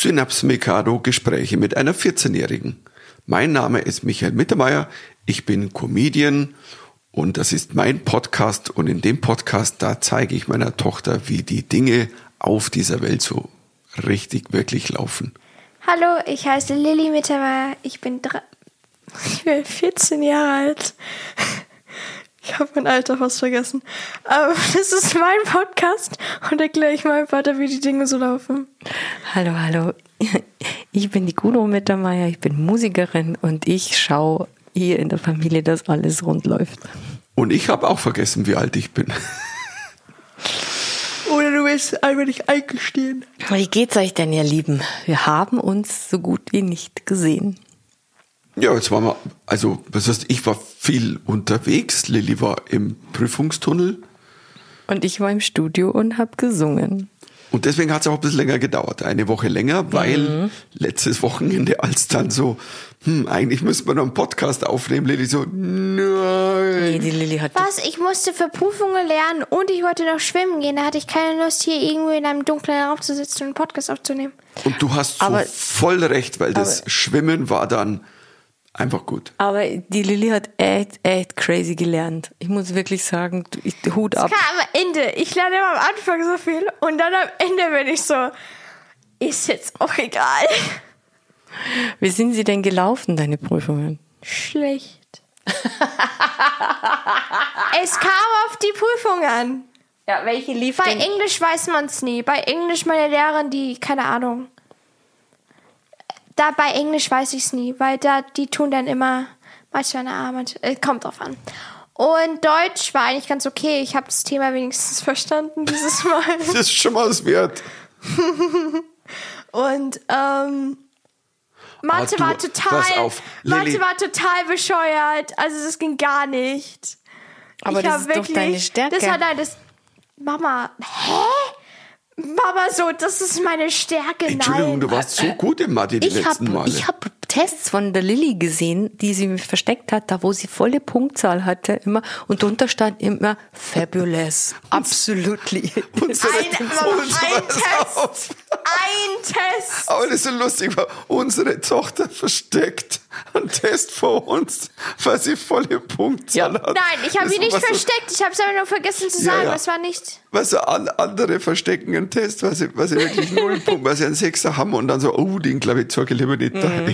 Synaps Mikado Gespräche mit einer 14-Jährigen. Mein Name ist Michael Mittermeier, ich bin Comedian und das ist mein Podcast und in dem Podcast, da zeige ich meiner Tochter, wie die Dinge auf dieser Welt so richtig, wirklich laufen. Hallo, ich heiße Lilly Mittermeier, ich bin, ich bin 14 Jahre alt. Ich habe mein Alter fast vergessen. Aber das ist mein Podcast und erkläre ich meinem Vater, wie die Dinge so laufen. Hallo, hallo. Ich bin die Kuno Mittermeier, ich bin Musikerin und ich schaue hier in der Familie, dass alles rund läuft. Und ich habe auch vergessen, wie alt ich bin. Oder du willst einfach nicht eingestehen. Wie geht's euch denn, ihr Lieben? Wir haben uns so gut wie nicht gesehen. Ja, jetzt waren wir, also, was heißt, ich war viel unterwegs, Lilly war im Prüfungstunnel. Und ich war im Studio und habe gesungen. Und deswegen hat es auch ein bisschen länger gedauert, eine Woche länger, weil mhm. letztes Wochenende, als dann so, hm, eigentlich müssen wir noch einen Podcast aufnehmen, Lilly so, nein. Nee, die Lilly hat. Was? Ich musste für Prüfungen lernen und ich wollte noch schwimmen gehen. Da hatte ich keine Lust, hier irgendwo in einem dunklen Raum zu sitzen und einen Podcast aufzunehmen. Und du hast so aber, voll recht, weil das Schwimmen war dann einfach gut. Aber die Lilly hat echt, echt crazy gelernt. Ich muss wirklich sagen, ich, Hut ab. Am Ende. Ich lerne immer am Anfang so viel und dann am Ende bin ich so, ist jetzt auch egal. Wie sind sie denn gelaufen, deine Prüfungen? Schlecht. es kam auf die Prüfung an. Ja, welche lief Bei denn? Englisch weiß man es nie. Bei Englisch meine Lehrerin, die, keine Ahnung da bei Englisch weiß ich es nie, weil da die tun dann immer manchmal eine Arbeit. Äh, kommt drauf an. Und Deutsch war eigentlich ganz okay. Ich habe das Thema wenigstens verstanden dieses Mal. das ist schon mal was wert. Und ähm, Mathe du, war total, auf, Mathe war total bescheuert. Also das ging gar nicht. Aber ich das ist wirklich, doch deine Stärke. Das war deine Mama. Hä? Mama, so, das ist meine Stärke. Entschuldigung, Nein. du warst so gut im Mathe die ich letzten hab, Male. Ich habe Tests von der Lilly gesehen, die sie versteckt hat, da wo sie volle Punktzahl hatte immer und drunter stand immer fabulous, absolutely. Unsere, ein, unsere, ein Test, ein Test. Aber das ist so lustig, weil unsere Tochter versteckt einen Test vor uns, weil sie volle Punktzahl ja. hat. Nein, ich habe ihn nicht versteckt, ich habe es aber nur vergessen zu sagen, ja, ja. es war nicht. Weißt du, andere verstecken einen Test, weil sie, weil sie wirklich null Punkte, weil sie einen Sechser haben und dann so, oh, den glaube ich lieber nicht mhm. daher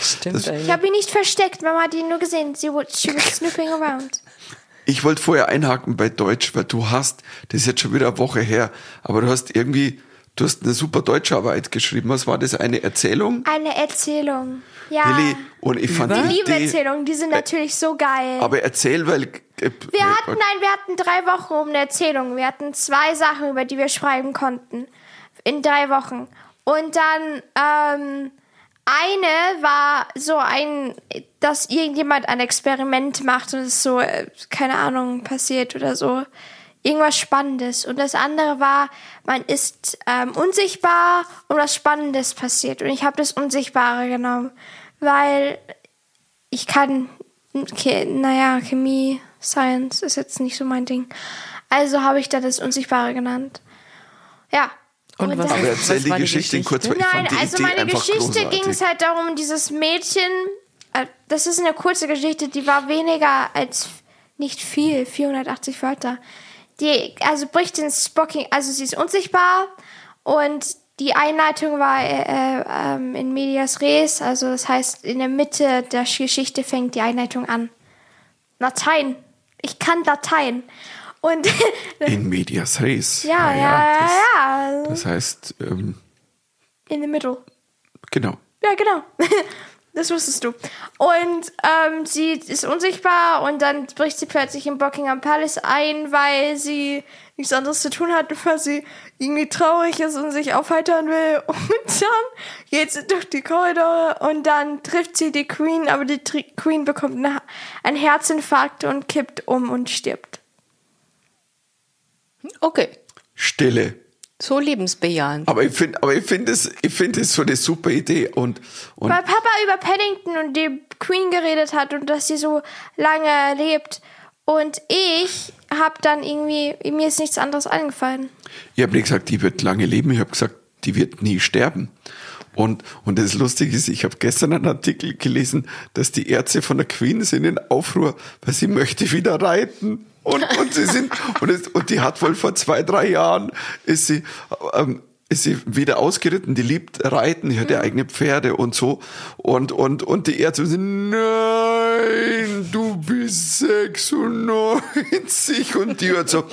Stimmt das, ich habe ihn nicht versteckt, Mama hat ihn nur gesehen. Sie she was snooping around. Ich wollte vorher einhaken bei Deutsch, weil du hast, das ist jetzt schon wieder eine Woche her, aber du hast irgendwie, du hast eine super Deutscharbeit geschrieben. Was war das? Eine Erzählung? Eine Erzählung. Ja. Lilly, und ich fand die Liebeerzählungen, die sind natürlich so geil. Aber erzähl, weil. Äh, wir hatten, nein, wir hatten drei Wochen um eine Erzählung. Wir hatten zwei Sachen, über die wir schreiben konnten. In drei Wochen. Und dann, ähm, eine war so ein, dass irgendjemand ein Experiment macht und es so, äh, keine Ahnung, passiert oder so. Irgendwas Spannendes. Und das andere war, man ist ähm, unsichtbar und was Spannendes passiert. Und ich habe das Unsichtbare genommen, weil ich kann, okay, naja, Chemie, Science ist jetzt nicht so mein Ding. Also habe ich da das Unsichtbare genannt. Ja, und, was, aber erzähl die, Geschichte Geschichte kurz, Nein, fand die also Idee meine Geschichte ging es halt darum, dieses Mädchen, äh, das ist eine kurze Geschichte, die war weniger als nicht viel, 480 Wörter. Die, also bricht ins Spocking, also sie ist unsichtbar und die Einleitung war äh, äh, in medias res, also das heißt, in der Mitte der Geschichte fängt die Einleitung an. Latein. Ich kann Latein. Und in medias res. Ja, ja, ja, das, ja. Das heißt. Ähm, in the middle. Genau. Ja, genau. Das wusstest du. Und ähm, sie ist unsichtbar und dann bricht sie plötzlich im Buckingham Palace ein, weil sie nichts anderes zu tun hat, weil sie irgendwie traurig ist und sich aufheitern will. Und dann geht sie durch die Korridore und dann trifft sie die Queen, aber die Queen bekommt einen Herzinfarkt und kippt um und stirbt. Okay. Stille. So lebensbejahend. Aber ich finde, aber ich finde es, ich finde es so eine super Idee und, und weil Papa über Paddington und die Queen geredet hat und dass sie so lange lebt und ich habe dann irgendwie mir ist nichts anderes eingefallen. Ich habe nicht gesagt, die wird lange leben. Ich habe gesagt, die wird nie sterben. Und, und das Lustige ist, ich habe gestern einen Artikel gelesen, dass die Ärzte von der Queen sind in Aufruhr, weil sie möchte wieder reiten. Und, und sie sind, und, es, und die hat wohl vor zwei, drei Jahren, ist sie, ähm, ist sie wieder ausgeritten, die liebt Reiten, die hat ja eigene Pferde und so. Und, und, und die Ärzte sind, nein, du bist 96. Und die hat so,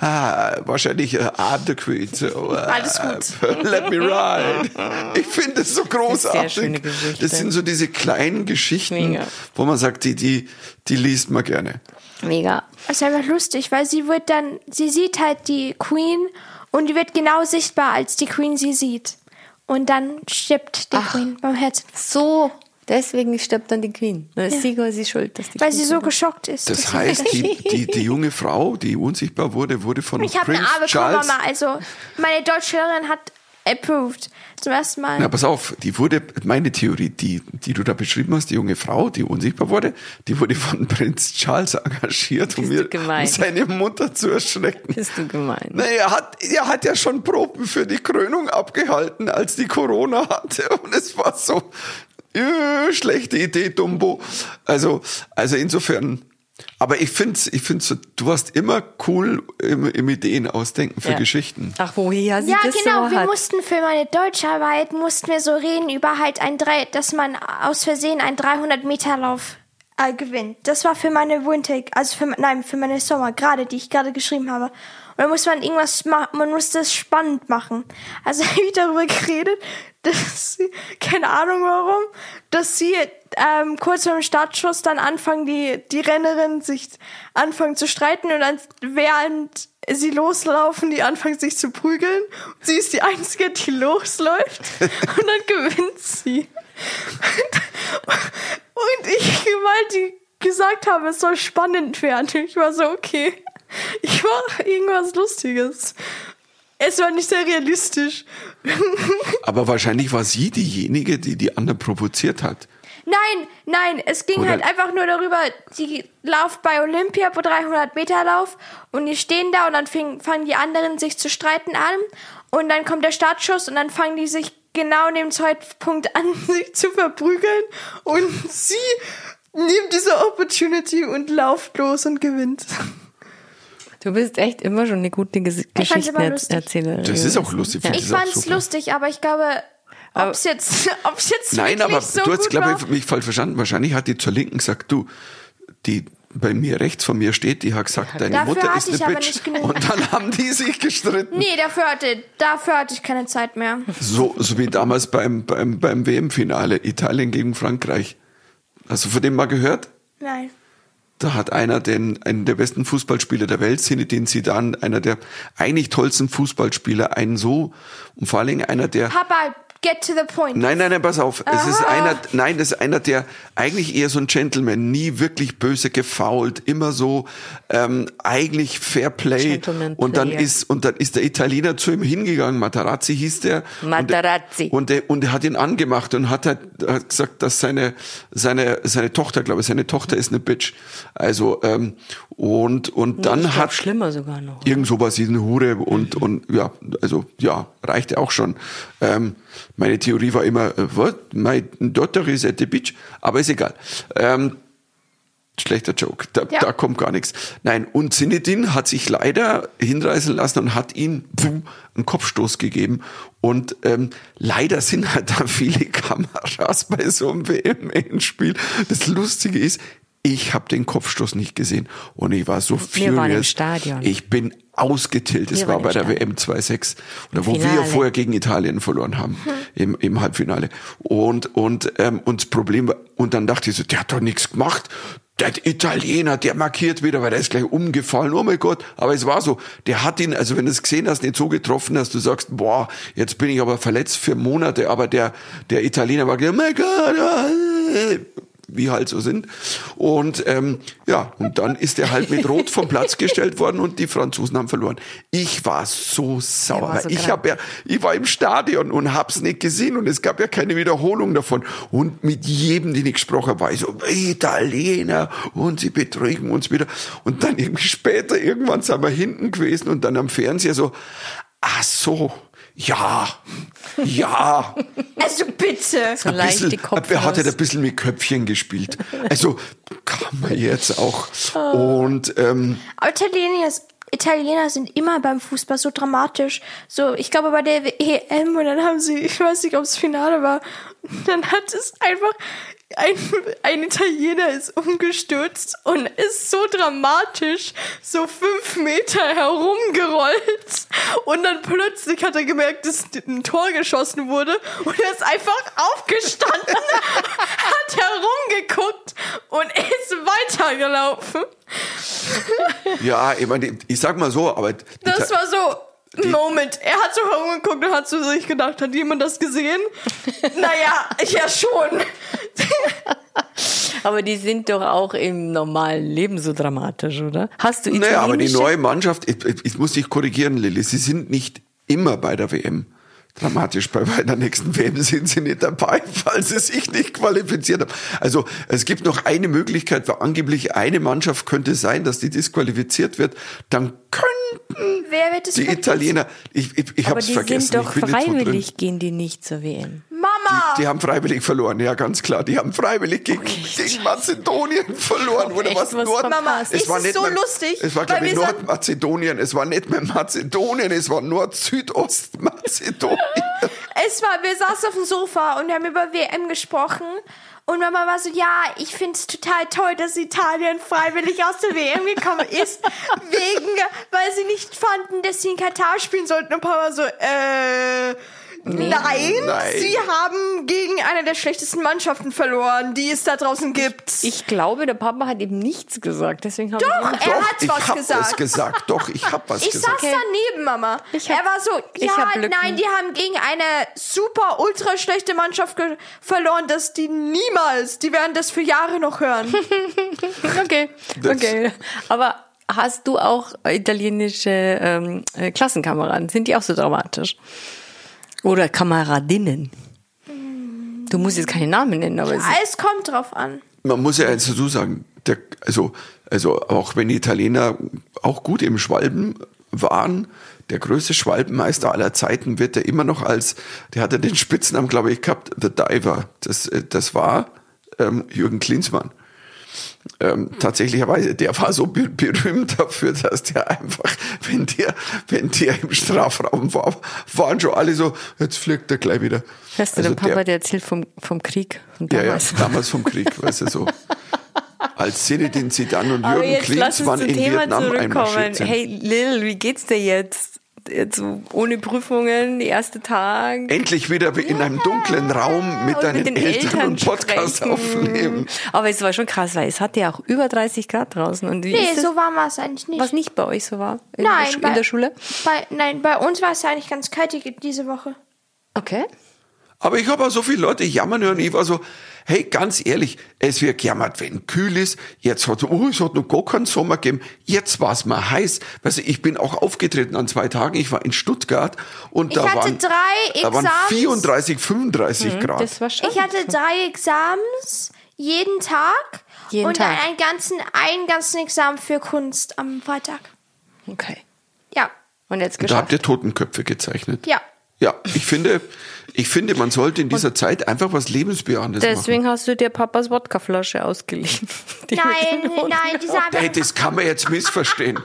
ah, wahrscheinlich äh, adequate. So, äh, Alles gut. Let me ride. Ich finde es so großartig. Geschichte. Das sind so diese kleinen Geschichten, Mega. wo man sagt, die, die, die liest man gerne. Mega. Das ist einfach lustig, weil sie wird dann, sie sieht halt die Queen und die wird genau sichtbar, als die Queen sie sieht. Und dann stirbt die Queen beim Herzen. So, deswegen stirbt dann die Queen. Dann ist sie quasi schuld, dass die Weil Queen sie so geschockt ist. Das heißt, die, die, die junge Frau, die unsichtbar wurde, wurde von Ich habe eine Prince A bekommen, Charles. Mama. Also, meine Deutschlehrerin hat approved. Zum ersten Mal. Na, pass auf, die wurde, meine Theorie, die, die du da beschrieben hast, die junge Frau, die unsichtbar wurde, die wurde von Prinz Charles engagiert, um, mir, um seine Mutter zu erschrecken. Bist du gemein. Na, er hat, er hat ja schon Proben für die Krönung abgehalten, als die Corona hatte. Und es war so, äh, schlechte Idee, Dumbo. Also, also insofern. Aber ich find's, ich find's, so, du warst immer cool im, im Ideen ausdenken für Ja. Geschichten. Ach, woher sie ja, das genau. so wir hat. mussten für meine Deutscharbeit mussten wir so reden über halt ein drei, dass man aus Versehen einen 300 Meter Lauf äh, gewinnt. Das war für meine Winter, also für nein für meine Sommer gerade, die ich gerade geschrieben habe. Und da muss man irgendwas machen, man muss das spannend machen. Also habe ich darüber geredet, dass sie, keine Ahnung warum, dass sie ähm, kurz vor dem Startschuss dann anfangen, die, die Rennerinnen sich anfangen zu streiten und dann während sie loslaufen, die anfangen sich zu prügeln. Sie ist die Einzige, die losläuft und dann gewinnt sie. Und ich, weil die gesagt haben, es soll spannend werden, ich war so, okay, ich mache irgendwas Lustiges. Es war nicht sehr realistisch. Aber wahrscheinlich war sie diejenige, die die anderen provoziert hat. Nein, nein, es ging Oder- halt einfach nur darüber, die lauft bei Olympia pro 300 Meter Lauf und die stehen da und dann fing, fangen die anderen sich zu streiten an und dann kommt der Startschuss und dann fangen die sich genau in dem Zeitpunkt an, sich zu verprügeln und sie nimmt diese Opportunity und lauft los und gewinnt. Du bist echt immer schon eine gute Ges. Geschichtenerzählerin. Das ist auch lustig. Ja. finde Ich fand's super. lustig, aber ich glaube, Aber- ob's jetzt, ob's jetzt Nein, aber so du hast, glaube ich, mich falsch verstanden. Wahrscheinlich hat die zur Linken gesagt, du, die bei mir rechts von mir steht, die hat gesagt, deine Dafür Mutter ist ich eine aber Bitch. nicht genug. Und dann haben die sich gestritten. Nee, dafür hatte, dafür hatte ich keine Zeit mehr. So, so wie damals beim, beim, beim WM-Finale, Italien gegen Frankreich. Hast du von dem mal gehört? Nein. Da hat einer den, einen der besten Fußballspieler der Welt, Zinedine Zidane, einer der eigentlich tollsten Fußballspieler, einen so, und vor allen Dingen einer der, Papa, get to the point. Nein, nein, nein, pass auf. Es ist Aha. einer, nein, das ist einer, der eigentlich eher so ein Gentleman, nie wirklich böse gefault, immer so ähm, eigentlich Fair Play. Gentleman Und dann ist und dann ist der Italiener zu ihm hingegangen, Materazzi hieß der. Materazzi. Und der, und der hat ihn angemacht und hat, halt, hat gesagt, dass seine seine seine Tochter, glaube ich, seine Tochter ist eine Bitch. Also ähm, und und dann ich glaub, hat schlimmer sogar noch. Irgend sowas, eine Hure und, und ja, also ja, reichte auch schon. Ähm, meine Theorie war immer, äh, what? My daughter is at the beach, aber ist egal. Ähm, schlechter Joke, da, Ja. da kommt gar nichts. Nein, und Zinedine hat sich leider hinreißen lassen und hat ihm einen Kopfstoß gegeben. Und ähm, leider sind halt da viele Kameras bei so einem WM-Spiel. Das Lustige ist, ich habe den Kopfstoß nicht gesehen und ich war so furious. Wir waren im Stadion. Ich bin ausgetillt. Es Wir war bei der Stadion. WM 2-6, oder wo wir Finale. vorher gegen Italien verloren haben im, im Halbfinale. Und und ähm, und das Problem war, und dann dachte ich so, der hat doch nichts gemacht. Der Italiener, der markiert wieder, weil der ist gleich umgefallen. Oh mein Gott. Aber es war so. Der hat ihn, also wenn du es gesehen hast, nicht so getroffen, dass du sagst, boah, jetzt bin ich aber verletzt für Monate. Aber der, der Italiener war oh mein Gott, ah, wie halt so sind. Und ähm, ja, und dann ist er halt mit Rot vom Platz gestellt worden und die Franzosen haben verloren. Ich war so sauer. war so ich habe ja, ich war im Stadion und hab's nicht gesehen und es gab ja keine Wiederholung davon. Und mit jedem, den ich gesprochen habe, war ich so, Italiener und sie betrügen uns wieder. Und dann irgendwie später, irgendwann sind wir hinten gewesen und dann am Fernseher so, ach so, Ja, ja. Also bitte. So bisschen, Kopf er hat raus. ein bisschen mit Köpfchen gespielt. Also kann man jetzt auch. Und ähm, Aber Italiener, Italiener sind immer beim Fußball so dramatisch. So, ich glaube bei der EM und dann haben sie, ich weiß nicht, ob es Finale war, und dann hat es einfach ein, ein Italiener ist umgestürzt und ist so dramatisch so fünf Meter herumgerollt und dann plötzlich hat er gemerkt, dass ein Tor geschossen wurde und er ist einfach aufgestanden, hat herumgeguckt und ist weitergelaufen. ja, ich meine, ich sag mal so, aber Das war so Moment. Er hat so herumgeguckt und hat zu sich gedacht, hat jemand das gesehen? naja, ja schon. Aber die sind doch auch im normalen Leben so dramatisch, oder? Hast du Naja, aber die italienische- neue Mannschaft, ich, ich, ich muss dich korrigieren, Lilly, sie sind nicht immer bei der WM. Dramatisch, bei, bei der nächsten WM sind sie nicht dabei, weil sie sich nicht qualifiziert haben. Also es gibt noch eine Möglichkeit, weil angeblich eine Mannschaft könnte sein, dass die disqualifiziert wird. Dann könnten Wer wird es die Italiener, ich, ich, ich Aber habe es die vergessen, sind doch bin nicht so drin. freiwillig, gehen die nicht zur WM. Mama! Die haben freiwillig verloren, ja ganz klar. Die haben freiwillig gegen, gegen Mazedonien verloren. Oder was? was Nord Mama, es ist war nicht so mehr, lustig, Es war, glaube ich, Nordmazedonien. Es war nicht mehr Mazedonien, es war Nord-Südostmazedonien. Es war, wir saßen auf dem Sofa und haben über WM gesprochen. Und Mama war so, ja, ich finde es total toll, dass Italien freiwillig aus der WM gekommen ist. wegen, weil sie nicht fanden, dass sie in Katar spielen sollten. Und Papa so, äh, nein, Nein. sie haben gegen eine der schlechtesten Mannschaften verloren, die es da draußen gibt. Ich glaube, der Papa hat eben nichts gesagt, deswegen habe Doch, ich er hat ich was hab gesagt. es gesagt. Doch, ich habe was Ich gesagt. saß daneben, Mama. Ich hab- er war so, ich ja, nein, die haben gegen eine super, ultra schlechte Mannschaft verloren, dass die niemals, die werden das für Jahre noch hören. Okay, Das- okay. Aber hast du auch italienische ähm, äh, Klassenkameraden? Sind die auch so dramatisch? Oder Kameradinnen? Du musst jetzt keine Namen nennen, aber es es kommt drauf an. Man muss ja eins dazu sagen, der, also, also auch wenn die Italiener auch gut im Schwalben waren, der größte Schwalbenmeister aller Zeiten wird er immer noch als, der hatte den Spitznamen, glaube ich, gehabt, The Diver. Das, äh, das war ähm, Jürgen Klinsmann. Ähm, tatsächlicherweise, der war so be berühmt dafür, dass der einfach, wenn der, wenn der im Strafraum war, waren schon alle so, jetzt fliegt er gleich wieder. Hörst du, Also der Papa, der- der erzählt vom, vom Krieg. Von ja, ja, damals. damals vom Krieg, weißt du so. Als Zinedine Zidane und Jürgen Klinsmann in Thema Vietnam zurückkommen. einmarschiert sind. Hey Lil, wie geht's dir jetzt? Jetzt so ohne Prüfungen, der erste Tag. Endlich wieder in einem dunklen Raum mit Und deinen den Eltern, und Podcast sprechen. aufnehmen. Aber es war schon krass, weil es hatte ja auch über 30 Grad draußen. Und wie Nee, ist es, so warm war es eigentlich nicht. was nicht bei euch so war? In, Nein, der, bei- in der Schule? Bei, nein, bei uns war es ja eigentlich ganz kalt die- diese Woche. Okay. Aber ich habe auch so viele Leute jammern hören. Ich war so, hey, ganz ehrlich, es wird gejammert, wenn kühl ist. Jetzt hat, oh, es hat noch gar keinen Sommer gegeben. Jetzt war es mal heiß. Weißt du, ich bin auch aufgetreten an zwei Tagen. Ich war in Stuttgart und Ich da hatte waren, drei da waren Examens. 34, 35 Grad. Das war schon. Ich hatte drei Examens jeden Tag Jeden und Tag. einen ganzen, einen ganzen Examen für Kunst am Freitag. okay. Ja, Und jetzt da habt geschafft. ihr Totenköpfe gezeichnet. ja. Ja, ich finde, ich finde, man sollte in dieser Zeit einfach was Lebensbejahendes machen. Deswegen hast du dir Papas Wodkaflasche ausgeliehen. Die Nein, nein, die sagen Hey, das kann man jetzt missverstehen.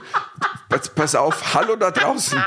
Pass, pass auf, hallo da draußen.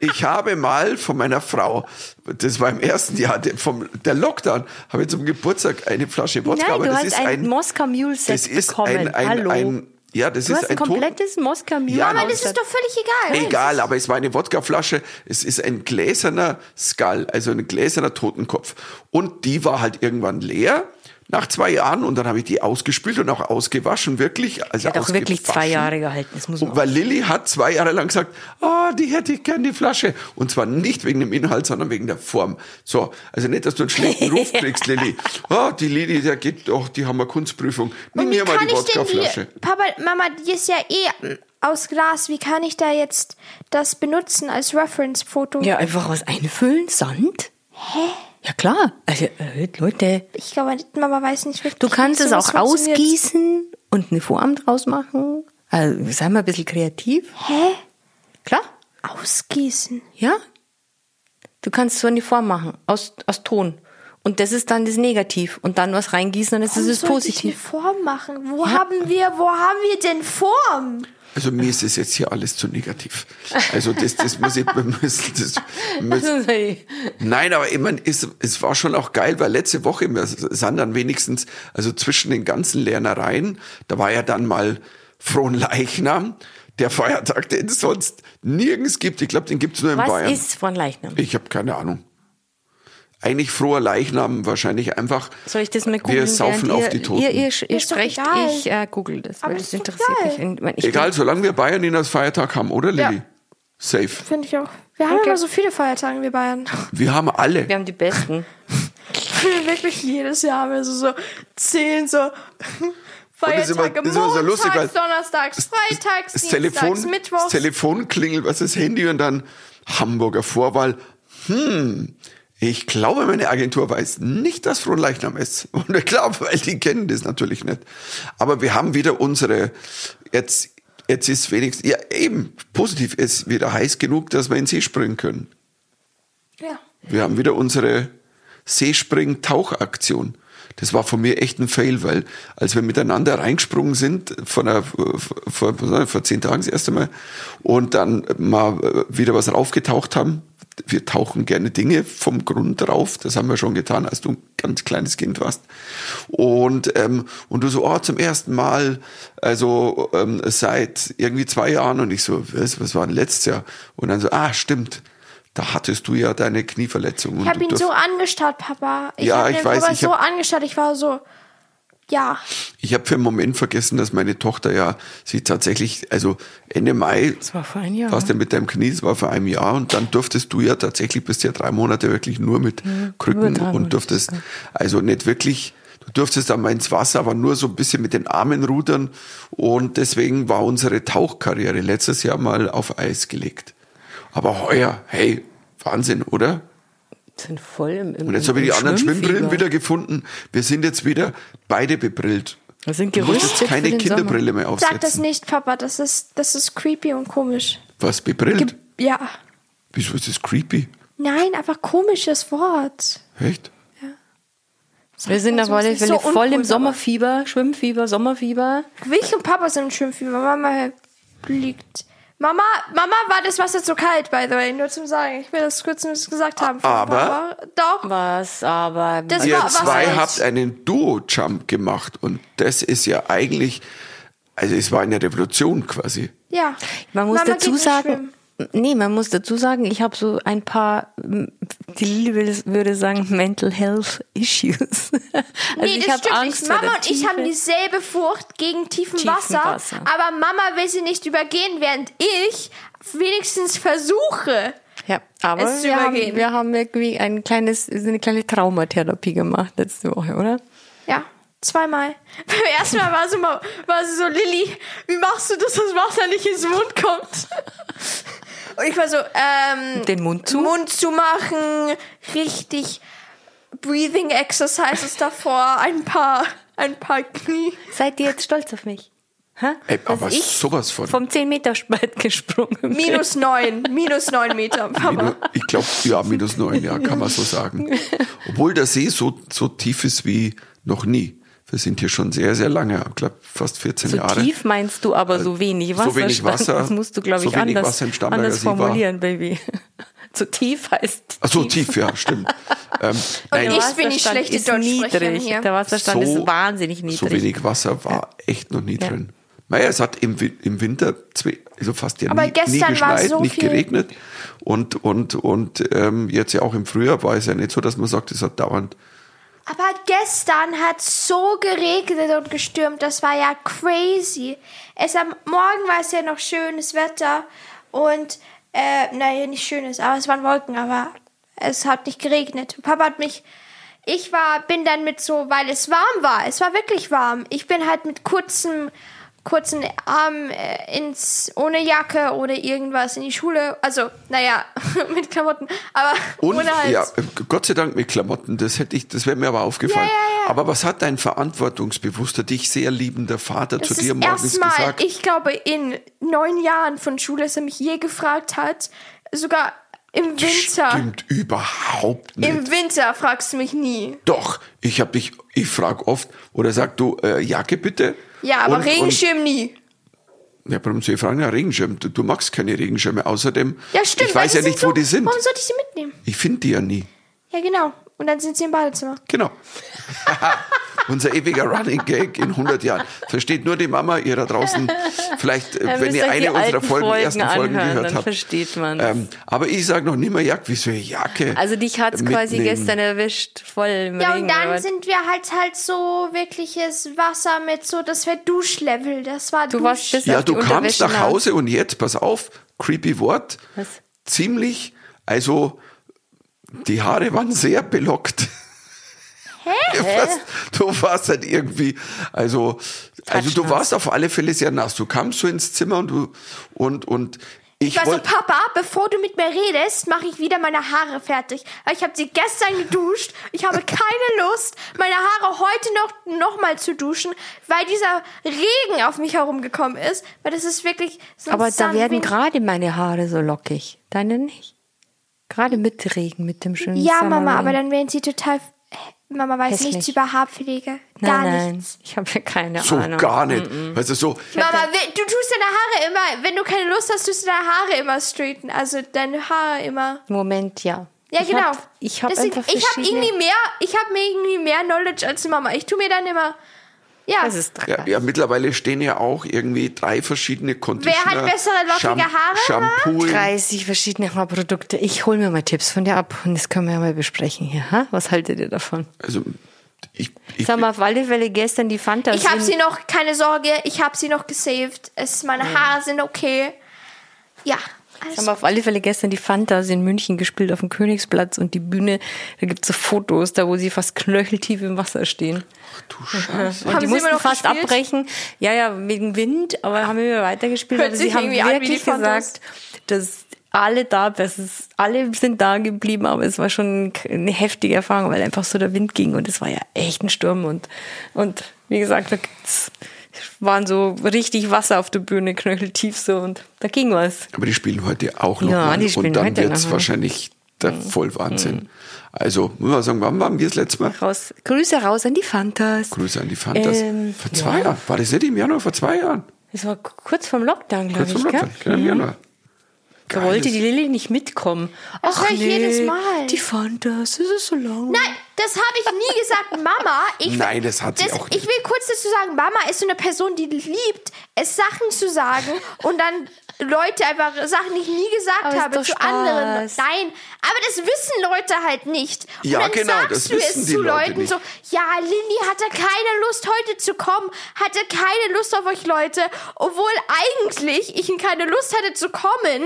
Ich habe mal von meiner Frau, das war im ersten Jahr der, vom, der Lockdown, habe ich zum Geburtstag eine Flasche Wodka. Nein, aber du das hast ist ein, ein, Moskau Mule Set das ist bekommen. ein, ein, Hallo. ein, ja, das du ist hast ein ein komplettes Moskau Mule. Ja, Aber das ist doch völlig egal. Egal, aber es war eine Wodkaflasche. Es ist ein gläserner Skull, also ein gläserner Totenkopf. Und die war halt irgendwann leer nach zwei Jahren und dann habe ich die ausgespült und auch ausgewaschen, wirklich. Also Hat auch wirklich zwei. Jahre gehalten. Das muss man Und weil Lilly hat zwei Jahre lang gesagt, ah, die hätte ich gern, die Flasche. Und zwar nicht wegen dem Inhalt, sondern wegen der Form. So, also nicht, dass du einen schlechten Ruf kriegst, Lilly. Ah, die Lilly, der geht doch, die haben eine Kunstprüfung. Nimm mir mal kann die ich denn Wodkaflasche. Papa, Mama, die ist ja eh aus Glas. Wie kann ich da jetzt das benutzen als Reference-Foto? Ja, einfach was einfüllen, Sand? Hä? Ja klar. Also, äh, Leute, Ich glaube, Mama weiß nicht wirklich. du kannst es auch ausgießen und eine Form draus machen. Also, sei mal ein bisschen kreativ. Hä? Klar. Ausgießen. Ja. Du kannst so eine Form machen, aus, aus Ton. Und das ist dann das Negativ. Und dann was reingießen, dann ist es das sollte ich eine Positiv. Form machen? Wo haben wir, wo haben wir denn Form? Also mir ist es jetzt hier alles zu negativ. Also das, das muss ich, wir müssen, das, müssen, Nein, aber ich meine, es, es war schon auch geil, weil letzte Woche, wir sind dann wenigstens, also zwischen den ganzen Lernereien, da war ja dann mal Fronleichnam, der Feiertag, den es sonst nirgends gibt. Ich glaube, den gibt's nur in Was Bayern. ist von Leichnam? Ich habe keine Ahnung. Eigentlich froher Leichnam wahrscheinlich einfach. Soll ich das mal googeln? Wir saufen auf ihr, die Toten. Ihr, ihr, ihr sprecht, egal. ich äh, google das, weil Aber das interessiert geil. mich. Ich Egal, solange wir Bayern ihn als Feiertag haben, oder Lilly? Ja. Safe. Finde ich auch. Wir haben Okay. immer so viele Feiertage, wir Bayern. Wir haben alle. Wir haben die besten. Wirklich jedes Jahr haben wir so, so zehn so immer- Feiertage. das ist immer so lustig, Montags, Donnerstags, Freitags, das Dienstags, Telefon, das Mittwochs. Telefon klingelt, was ist das Handy und dann Hamburger Vorwahl. Hm, ich glaube, meine Agentur weiß nicht, dass Fronleichnam ist. Und ich glaube, weil die kennen das natürlich nicht. Aber wir haben wieder unsere, jetzt, jetzt ist wenigstens, ja eben, positiv ist wieder heiß genug, dass wir in den See springen können. ja. Wir haben wieder unsere Seespring-Tauchaktion. Das war von mir echt ein Fail, weil als wir miteinander reingesprungen sind, von einer, vor, vor, vor zehn Tagen das erste Mal, und dann mal wieder was raufgetaucht haben, wir tauchen gerne Dinge vom Grund rauf, das haben wir schon getan, als du ein ganz kleines Kind warst. Und, ähm, und du so, oh, zum ersten Mal, also ähm, seit irgendwie zwei Jahren, und ich so, was, was war denn letztes Jahr? Und dann so, ah, stimmt, da hattest du ja deine Knieverletzung. Ich habe ihn so angestarrt, Papa. Ich Ja, habe ich den weiß, Papa ich so hab- angestarrt. Ich war so, ja. Ich habe für einen Moment vergessen, dass meine Tochter ja sie tatsächlich, also Ende Mai, Das war vor einem Jahr. warst du mit deinem Knie, das war vor einem Jahr und dann durftest du ja tatsächlich bis ja drei Monate wirklich nur mit Krücken über drei und durftest also nicht wirklich, du durftest dann mal ins Wasser, aber nur so ein bisschen mit den Armen rudern und deswegen war unsere Tauchkarriere letztes Jahr mal auf Eis gelegt. Aber heuer, hey, Wahnsinn, oder? Sind voll im, im Und jetzt habe ich die im anderen Schwimmbrillen wieder gefunden. Wir sind jetzt wieder beide bebrillt. Wir sind Du musst jetzt keine Kinderbrille mehr aufsetzen. Sag das nicht, Papa. Das ist, das ist creepy und komisch. Was, bebrillt? Ge ja. Wieso ist das creepy? Nein, einfach komisches Wort. Echt? Wir sind auf Das alle ist Fälle so voll im uncool, Sommerfieber, Schwimmfieber, Sommerfieber. Ich und Papa sind im Schwimmfieber. Mama liegt. Mama, Mama war das Wasser zu kalt, by the way, nur zum Sagen. Ich will das kurz nur gesagt haben. Aber- Papa. Doch. Was aber. Das Ihr war- was zwei heißt- habt einen Duo-Jump gemacht und das ist ja eigentlich, also es war eine Revolution quasi. Ja. Man muss Mama dazu sagen, schwimmen. Nee, man muss dazu sagen, ich habe so ein paar, die Lili würde, sagen, Mental Health Issues. Also Nee, ich das habe stimmt Angst nicht. Mama und ich haben dieselbe Furcht gegen tiefen, Tiefen Wasser, Wasser. aber Mama will sie nicht übergehen, während ich wenigstens versuche. Ja, aber es zu wir haben, übergehen. wir haben irgendwie ein kleines, eine kleine Traumatherapie gemacht letzte Woche, oder? Ja, zweimal. Beim ersten Mal war sie, mal, war sie so, Lilly, wie machst du, dass das Wasser nicht ins Mund kommt? Und ich war so, ähm, Den Mund zu? Mund zu machen, richtig Breathing Exercises davor, ein paar, ein paar Knie. Seid ihr jetzt stolz auf mich? Hä? Ey, aber ich sowas von. vom 10 Meter Spalt gesprungen bin. Minus neun, minus neun Meter, Papa. Minu- Ich glaube, ja, minus neun, ja, kann man so sagen. Obwohl der See so, so tief ist wie noch nie. Wir sind hier schon sehr, sehr lange, ich glaube fast 14 So Jahre. tief meinst du aber so wenig Wasser. So wenig Wasser, Das musst du, glaube so ich, wenig anders, Wasser im Starnberger anders See war. formulieren, Baby. So tief heißt. Ach so, tief, ja, stimmt. Ähm, nein, ich bin die schlechte niedrig. hier. Der Wasserstand so, ist wahnsinnig niedrig. So wenig Wasser war echt noch nie Ja. drin. Naja, es hat im, im Winter zwei, also fast ja Aber nie, nie gestern war geschneit, so nicht viel- geregnet. Und, und, und ähm, jetzt ja auch im Frühjahr war es ja nicht so, dass man sagt, es hat dauernd. Aber gestern hat so geregnet und gestürmt, das war ja crazy. Es am Morgen war es ja noch schönes Wetter und äh, naja, nicht schönes, aber es waren Wolken, aber es hat nicht geregnet. Papa hat mich, ich war, bin dann mit so, weil es warm war, es war wirklich warm. Ich bin halt mit kurzem, kurzen Armen äh, ins, ohne Jacke oder irgendwas in die Schule, also naja, mit Klamotten, aber Und ohne halt. ja, Gott sei Dank mit Klamotten, das hätte ich, das wäre mir aber aufgefallen. Ja, ja. Aber was hat dein verantwortungsbewusster, dich sehr liebender Vater Das zu dir morgens erstmal, gesagt? ich glaube, in neun Jahren von Schule, dass er mich je gefragt hat, sogar Im Winter. Stimmt überhaupt nicht. Im Winter fragst du mich nie. Doch, ich habe dich, ich frage oft, oder sag du, äh, Jacke bitte? Ja, aber Und- Regenschirm nie. Und, ja, warum soll ich fragen? Ja, Regenschirm. Du, du magst keine Regenschirme. Außerdem, Ja, stimmt. ich weiß ja nicht, so, wo die sind. Warum sollte ich sie mitnehmen? Ich finde die ja nie. Ja, genau. Und dann sind sie im Badezimmer. Genau. Unser ewiger Running Gag in 100 Jahren. Versteht nur die Mama, ihr da draußen. Vielleicht, Dann wenn ihr eine unserer Folgen, Folgen ersten Folgen anhören, gehört habt. versteht man's. Ähm, aber ich sage noch nicht mehr Jacke. Wieso Jacke? Also dich hat's quasi mitnehmen? gestern erwischt, voll im Ja, Regen. und dann sind wir halt halt so wirkliches Wasser mit so, das wäre Duschlevel. Das war Du Dusch. warst bis Ja, du kamst nach. Hause und jetzt, pass auf, creepy Wort. Was? Ziemlich, also die Haare waren sehr belockt. Hä? Du warst halt irgendwie, also, also du warst auf alle Fälle sehr nass. Du kamst so ins Zimmer und du, und, und ich Also wollte, Papa, bevor du mit mir redest, mache ich wieder meine Haare fertig. Weil ich habe sie gestern geduscht. Ich habe keine Lust, meine Haare heute noch, noch mal zu duschen, weil dieser Regen auf mich herumgekommen ist. Weil das ist wirklich so Aber da werden gerade meine Haare so lockig. Deine nicht? Gerade mit Regen, mit dem schönen Ja, Mama, Sommerregen. aber dann werden sie total... Mama weiß Hässlich. nichts über Haarpflege. Gar nein, nein, nichts. ich habe ja keine so Ahnung. gar nicht. Weißt du, so, Mama, du tust deine Haare immer, wenn du keine Lust hast, tust du deine Haare immer straighten. Also deine Haare immer. Moment, ja. Ja, ich genau. Hab, ich habe verschiedene... irgendwie mehr, ich habe mir irgendwie mehr Knowledge als die Mama. Ich tu mir dann immer, ja. das ist doch ja, ja, mittlerweile stehen ja auch irgendwie drei verschiedene Conditioner. Wer hat bessere, lockige Haare Shampoo. 30 verschiedene Haarprodukte. Ich hole mir mal Tipps von dir ab und das können wir ja mal besprechen hier. Ha? Was haltet ihr davon? Also, ich, ich, Sag mal, auf alle Fälle gestern die Fanta. Ich habe sie noch, keine Sorge, ich habe sie noch gesaved. Es, meine Haare sind okay. Ja. Haben wir auf alle Fälle gestern die Fantas in München gespielt auf dem Königsplatz und die Bühne, da gibt's so Fotos, da wo sie fast knöcheltief im Wasser stehen. du Scheiße. Und Haben die sie mussten immer noch fast gespielt? abbrechen. Ja, ja, wegen Wind, aber haben immer weitergespielt. Hört aber sich sie haben an wirklich Fantas. gesagt, dass alle da, das ist, alle sind da geblieben, aber es war schon eine heftige Erfahrung, weil einfach so der Wind ging und es war ja echt ein Sturm und, und wie gesagt, da gibt's, waren so richtig Wasser auf der Bühne, knöcheltief so und da ging was. Aber die spielen heute auch noch Ja, mal. und dann noch mal. wahrscheinlich der Vollwahnsinn. Also, muss man sagen, wann waren wir das letzte Mal? Raus, Grüße raus an die Fantas. Grüße an die Fantas. Ähm, vor zwei Jahren. War das nicht im Januar? Vor zwei Jahren? Das war kurz vorm Lockdown, glaube Kurz ich, vor gell? Lockdown. Genau, im Januar. Da wollte die Lilly nicht mitkommen. Das höre ich jedes Mal. Die Fantas, das ist so lang. Nein, das habe ich nie gesagt, Mama. Ich, Nein, das hat sie auch Ich nicht. will kurz dazu sagen, Mama ist so eine Person, die liebt, es Sachen zu sagen und dann Leute einfach Sachen, die ich nie gesagt Aber habe, zu Spaß. anderen. Nein, aber das wissen Leute halt nicht. Und Ja, dann genau, sagst das du wissen es die zu Leute Leuten nicht. so, ja, Lilly hatte keine Lust heute zu kommen, hatte keine Lust auf euch Leute, obwohl eigentlich ich keine Lust hatte zu kommen,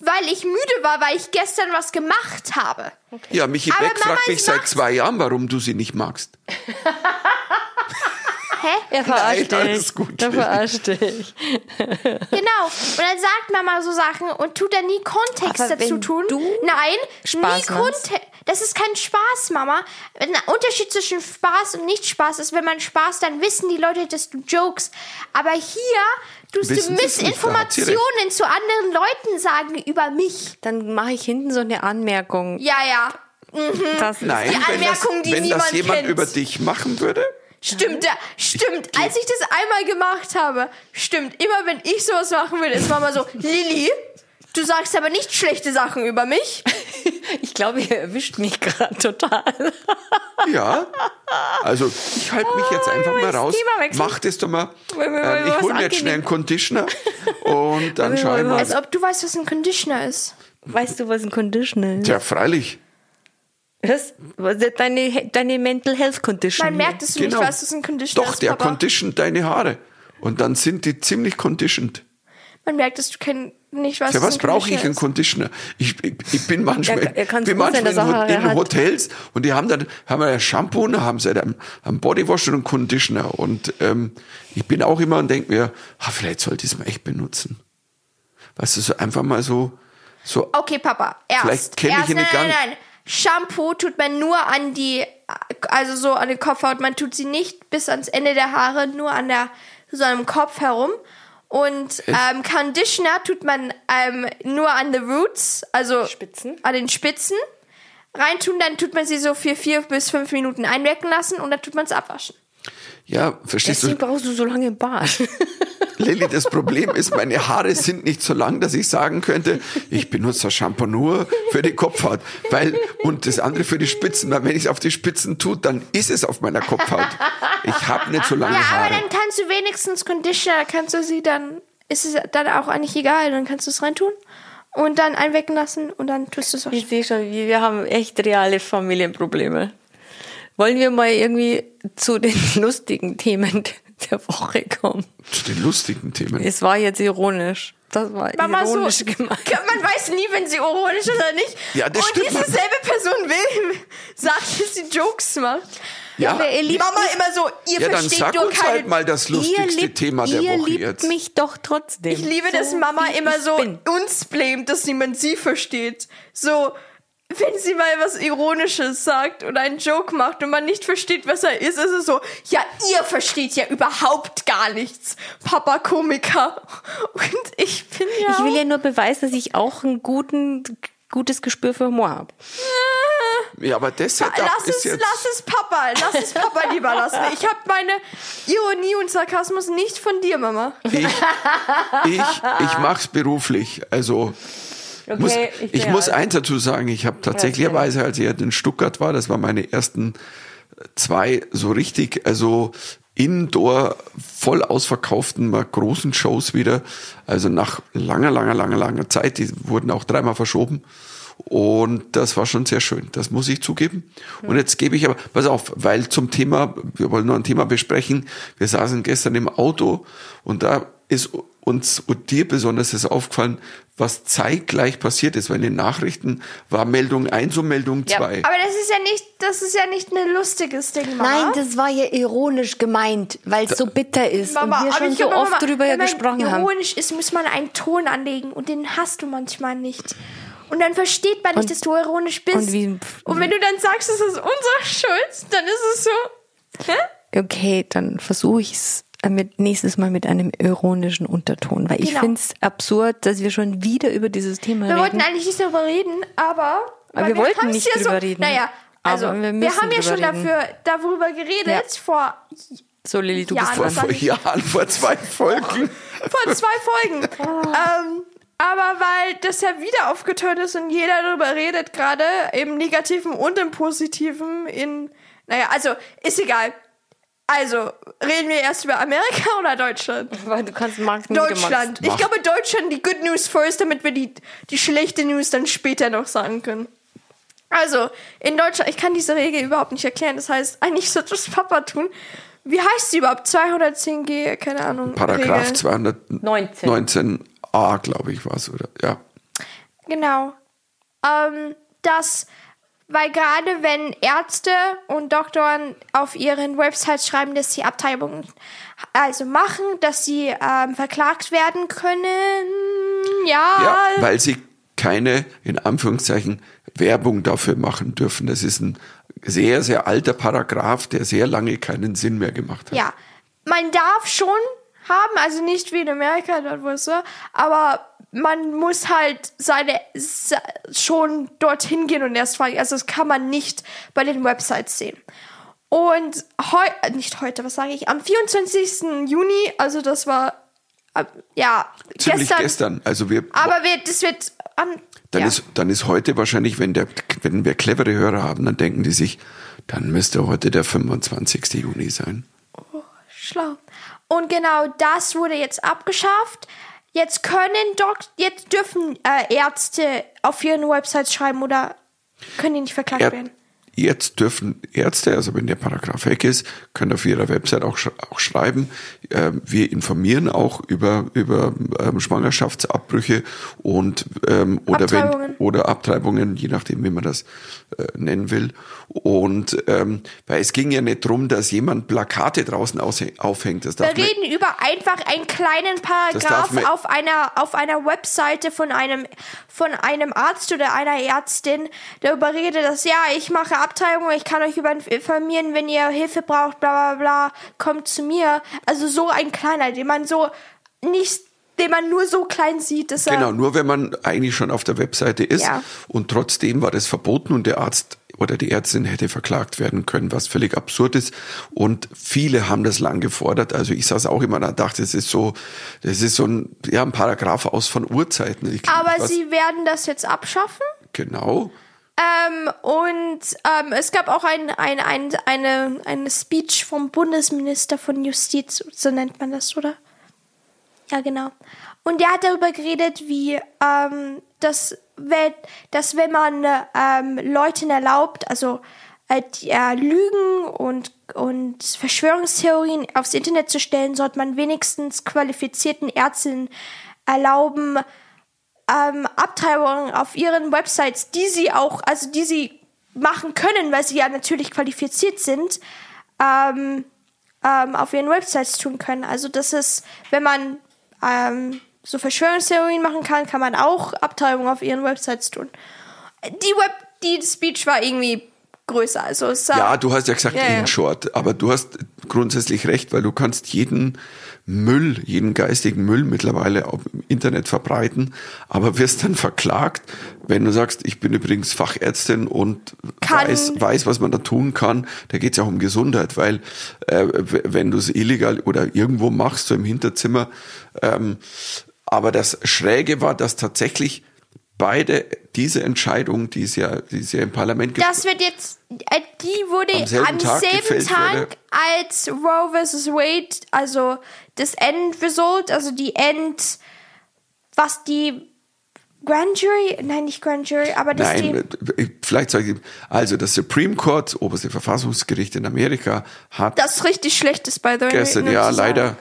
weil ich müde war, weil ich gestern was gemacht habe. Ja, Michi Aber Beck Mama fragt mich seit zwei Jahren, warum du sie nicht magst. Hä? Er verarscht Nein, dich. alles gut, Er verarscht dich. Genau. Und dann sagt Mama so Sachen und tut dann nie Kontext Aber dazu wenn tun. du Nein, Spaß nie. Kontext. Das ist kein Spaß, Mama. Ein Unterschied zwischen Spaß und nicht Spaß ist, wenn man Spaß, dann wissen die Leute, dass du jokes. Aber hier du da. Missinformationen zu anderen Leuten sagen über mich. Dann mache ich hinten so eine Anmerkung. Ja, ja. Das Nein, Die wenn das, Anmerkung, die wenn das niemand jemand kennt. über dich machen würde, Stimmt, ja, stimmt. Als ich das einmal gemacht habe, stimmt. Immer wenn ich sowas machen will, ist Mama so, Lilly, du sagst aber nicht schlechte Sachen über mich. Ich glaube, ihr erwischt mich gerade total. ja. Also, ich halte mich jetzt einfach mal raus. Mach das doch mal. Ähm, ich hole mir jetzt schnell einen Conditioner und dann wir schauen mal wir über mal. Als ob du weißt, was ein Conditioner ist. Weißt du, was ein Conditional ist? Ja, freilich. Was? Deine, deine Mental Health Condition. Man merkt, dass du Genau. nicht weißt, was ein Conditioner Doch, ist, der Papa. conditioned deine Haare. Und dann sind die ziemlich conditioned. Man merkt, dass du kein, nicht weißt, Für was brauche ich einen Conditioner? Ich, ich, ich bin manchmal, kann's bin manchmal in, in. Hotels und die haben dann haben wir Shampoo, dann haben sie einen, einen Bodywash und einen Conditioner. Und ähm, ich bin auch immer und denke mir, ah, vielleicht sollte ich es mal echt benutzen. Weißt du, so einfach mal so, so. Okay, Papa, erst. Vielleicht kenn ich ihn nein, nicht nein, ganz. nein. Shampoo tut man nur an die, also so an den Kopfhaut. Man tut sie nicht bis ans Ende der Haare, nur an der, so am Kopf herum. Und ähm, Conditioner tut man ähm, nur an the roots, also Spitzen. an den Spitzen reintun. Dann tut man sie so für vier bis fünf Minuten einwirken lassen und dann tut man es abwaschen. Ja, verstehst Deswegen du, brauchst du so lange im Bad. Lilly, das Problem ist, meine Haare sind nicht so lang, dass ich sagen könnte, ich benutze das Shampoo nur für die Kopfhaut. Weil, und das andere für die Spitzen, weil wenn ich es auf die Spitzen tue, dann ist es auf meiner Kopfhaut. Ich habe nicht so lange Ja, aber Haare. dann kannst du wenigstens Conditioner, kannst du sie dann, ist es dann auch eigentlich egal, dann kannst du es reintun und dann einwirken lassen und dann tust du es waschen. Ich sehe schon, wir haben echt reale Familienprobleme. Wollen wir mal irgendwie zu den lustigen Themen der Woche kommen? Zu den lustigen Themen. Es war jetzt ironisch. Das war Mama so, ironisch gemeint. man weiß nie, wenn sie ironisch ist oder nicht. Ja, das und stimmt. diese selbe Person will, sagt, dass sie Jokes macht. Ja. aber ihr liebt Mama immer so, ihr Ja, dann versteht sag nur uns keine... halt mal das lustigste liebt, Thema der ihr Woche liebt jetzt. mich doch trotzdem. Ich liebe, so, dass Mama immer so bin. uns blamet, dass niemand sie versteht. So, wenn sie mal was Ironisches sagt oder einen Joke macht und man nicht versteht, was er ist, ist es so, ja, ihr versteht ja überhaupt gar nichts. Papa Komiker. Und ich bin ja. Ich will ja nur beweisen, dass ich auch ein guten, gutes Gespür für Humor habe. Ja, aber das Setup Lass ist es, jetzt... lass es Papa, lass es Papa lieber lassen. Ich habe meine Ironie und Sarkasmus nicht von dir, Mama. Ich, ich, ich mach's beruflich. Also muss, Okay, ich, ich sehe muss alles. eins dazu sagen, ich habe tatsächlicherweise, als ich in Stuttgart war, das waren meine ersten zwei so richtig, also Indoor voll ausverkauften, mal großen Shows wieder. Also nach langer, langer, langer, langer Zeit. Die wurden auch dreimal verschoben. Und das war schon sehr schön. Das muss ich zugeben. Und jetzt gebe ich aber, pass auf, weil zum Thema, wir wollen noch ein Thema besprechen. Wir saßen gestern im Auto und da ist uns und dir besonders ist aufgefallen, was zeitgleich passiert ist, weil in den Nachrichten war Meldung 1 und Meldung 2. Aber das ist ja nicht, das ist ja nicht ein lustiges Ding, Mama. Nein, das war ja ironisch gemeint, weil es so bitter ist Mama, und wir aber schon so oft Mama, drüber wenn man gesprochen haben. ironisch ist, muss man einen Ton anlegen und den hast du manchmal nicht. Und dann versteht man nicht, Und- dass du ironisch bist. und wie- Und wenn du dann sagst, es ist unsere Schuld, dann ist es so. Hä? Okay, dann versuche ich es mit, nächstes Mal mit einem ironischen Unterton, weil ich Genau. finde es absurd, dass wir schon wieder über dieses Thema Wir reden. wollten eigentlich nicht darüber reden, aber. weil wir wollten nicht ja drüber so, reden. Naja, also Aber wir wir, haben ja schon reden. dafür, darüber geredet Ja. vor, so, Lilly, du Ja, bist vor, vor Jahren, vor zwei Folgen. vor zwei Folgen. ähm, aber weil das ja wieder aufgetaucht ist und jeder darüber redet, gerade im Negativen und im Positiven, in, naja, also ist egal. Also, reden wir erst über Amerika oder Deutschland? Weil du kannst du Deutschland. Ich glaube Deutschland die Good News first, damit wir die, die schlechte News dann später noch sagen können. Also, in Deutschland, ich kann diese Regel überhaupt nicht erklären. Das heißt, eigentlich sollte das Papa tun. Wie heißt sie überhaupt? 210g, keine Ahnung. Paragraph Regel. 219a, glaube ich, war es, oder? Ja. Genau. Ähm, das, weil gerade wenn Ärzte und Doktoren auf ihren Websites schreiben, dass sie Abtreibungen also machen, dass sie ähm, verklagt werden können, ja. Ja, weil sie keine, in Anführungszeichen, Werbung dafür machen dürfen. Das ist ein sehr, sehr alter Paragraph, der sehr lange keinen Sinn mehr gemacht hat. Ja, man darf schon haben, also nicht wie in Amerika, dort wo es so, aber man muss halt seine se- schon dorthin gehen und erst fragen. Also das kann man nicht bei den Websites sehen. Und heute, nicht heute, was sage ich, am 24. Juni, also das war, äh, ja, Ziemlich gestern, gestern. Also wir, aber wir, das wird an, dann, ja. ist, dann ist heute wahrscheinlich, wenn, der, wenn wir clevere Hörer haben, dann denken die sich, dann müsste heute der 25. Juni sein. Schlau. Und genau das wurde jetzt abgeschafft. Jetzt können Dok jetzt dürfen äh, Ärzte auf ihren Websites schreiben oder können die nicht verklagt Er, werden. jetzt dürfen Ärzte, also wenn der Paragraph weg ist, können auf ihrer Website auch, sch auch schreiben, äh, wir informieren auch über, über ähm, Schwangerschaftsabbrüche und ähm, oder Abtreibungen. wenn oder Abtreibungen, je nachdem, wie man das äh, nennen will. Und ähm, weil es ging ja nicht drum, dass jemand Plakate draußen aufhängt. Das Wir darf man, reden über einfach einen kleinen Paragraph auf einer auf einer Webseite von einem von einem Arzt oder einer Ärztin, der überredet, dass ja, ich mache Abtreibung, ich kann euch über informieren, wenn ihr Hilfe braucht, bla bla bla, kommt zu mir. Also so ein kleiner, den man so nicht, den man nur so klein sieht, dass Genau, nur wenn man eigentlich schon auf der Webseite ist Ja. und trotzdem war das verboten und der Arzt oder die Ärztin hätte verklagt werden können, was völlig absurd ist. Und viele haben das lang gefordert. Also ich saß auch immer da und dachte, das ist so, das ist so ein, ja, ein Paragraph aus von Urzeiten. Ich, Aber was- sie werden das jetzt abschaffen. Genau. Ähm, und ähm, es gab auch ein, ein, ein, eine, eine Speech vom Bundesminister von Justiz, so nennt man das, oder? Ja, genau. Und der hat darüber geredet, wie ähm, das, wenn, dass wenn man ähm, Leuten erlaubt, also äh, äh, Lügen und, und Verschwörungstheorien aufs Internet zu stellen, sollte man wenigstens qualifizierten Ärzten erlauben, ähm, Abtreibungen auf ihren Websites, die sie auch, also die sie machen können, weil sie ja natürlich qualifiziert sind, ähm, ähm, auf ihren Websites tun können. Also das ist, wenn man ähm, so Verschwörungstheorien machen kann, kann man auch Abtreibungen auf ihren Websites tun. Die Web, die Speech war irgendwie größer, also es Ja, du hast ja gesagt Ja, in short, aber du hast grundsätzlich recht, weil du kannst jeden Müll, jeden geistigen Müll mittlerweile auf dem Internet verbreiten, aber wirst dann verklagt, wenn du sagst, ich bin übrigens Fachärztin und Kann- weiß, weiß, was man da tun kann. Da geht's ja auch um Gesundheit, weil äh, wenn du es illegal oder irgendwo machst, so im Hinterzimmer, ähm, aber das Schräge war, dass tatsächlich beide diese Entscheidung, die ist ja, die ist ja im Parlament gespro- Das wird jetzt, äh, die wurde Am selben am Tag selben Tag als Roe vs. Wade, also das Endresult, also die End, was die Grand Jury, nein, nicht Grand Jury, aber das Nein, die, äh, vielleicht sage ich, also das Supreme Court, oberste Verfassungsgericht in Amerika, hat das ist richtig schlecht ist, by the way. gestern, ja leider,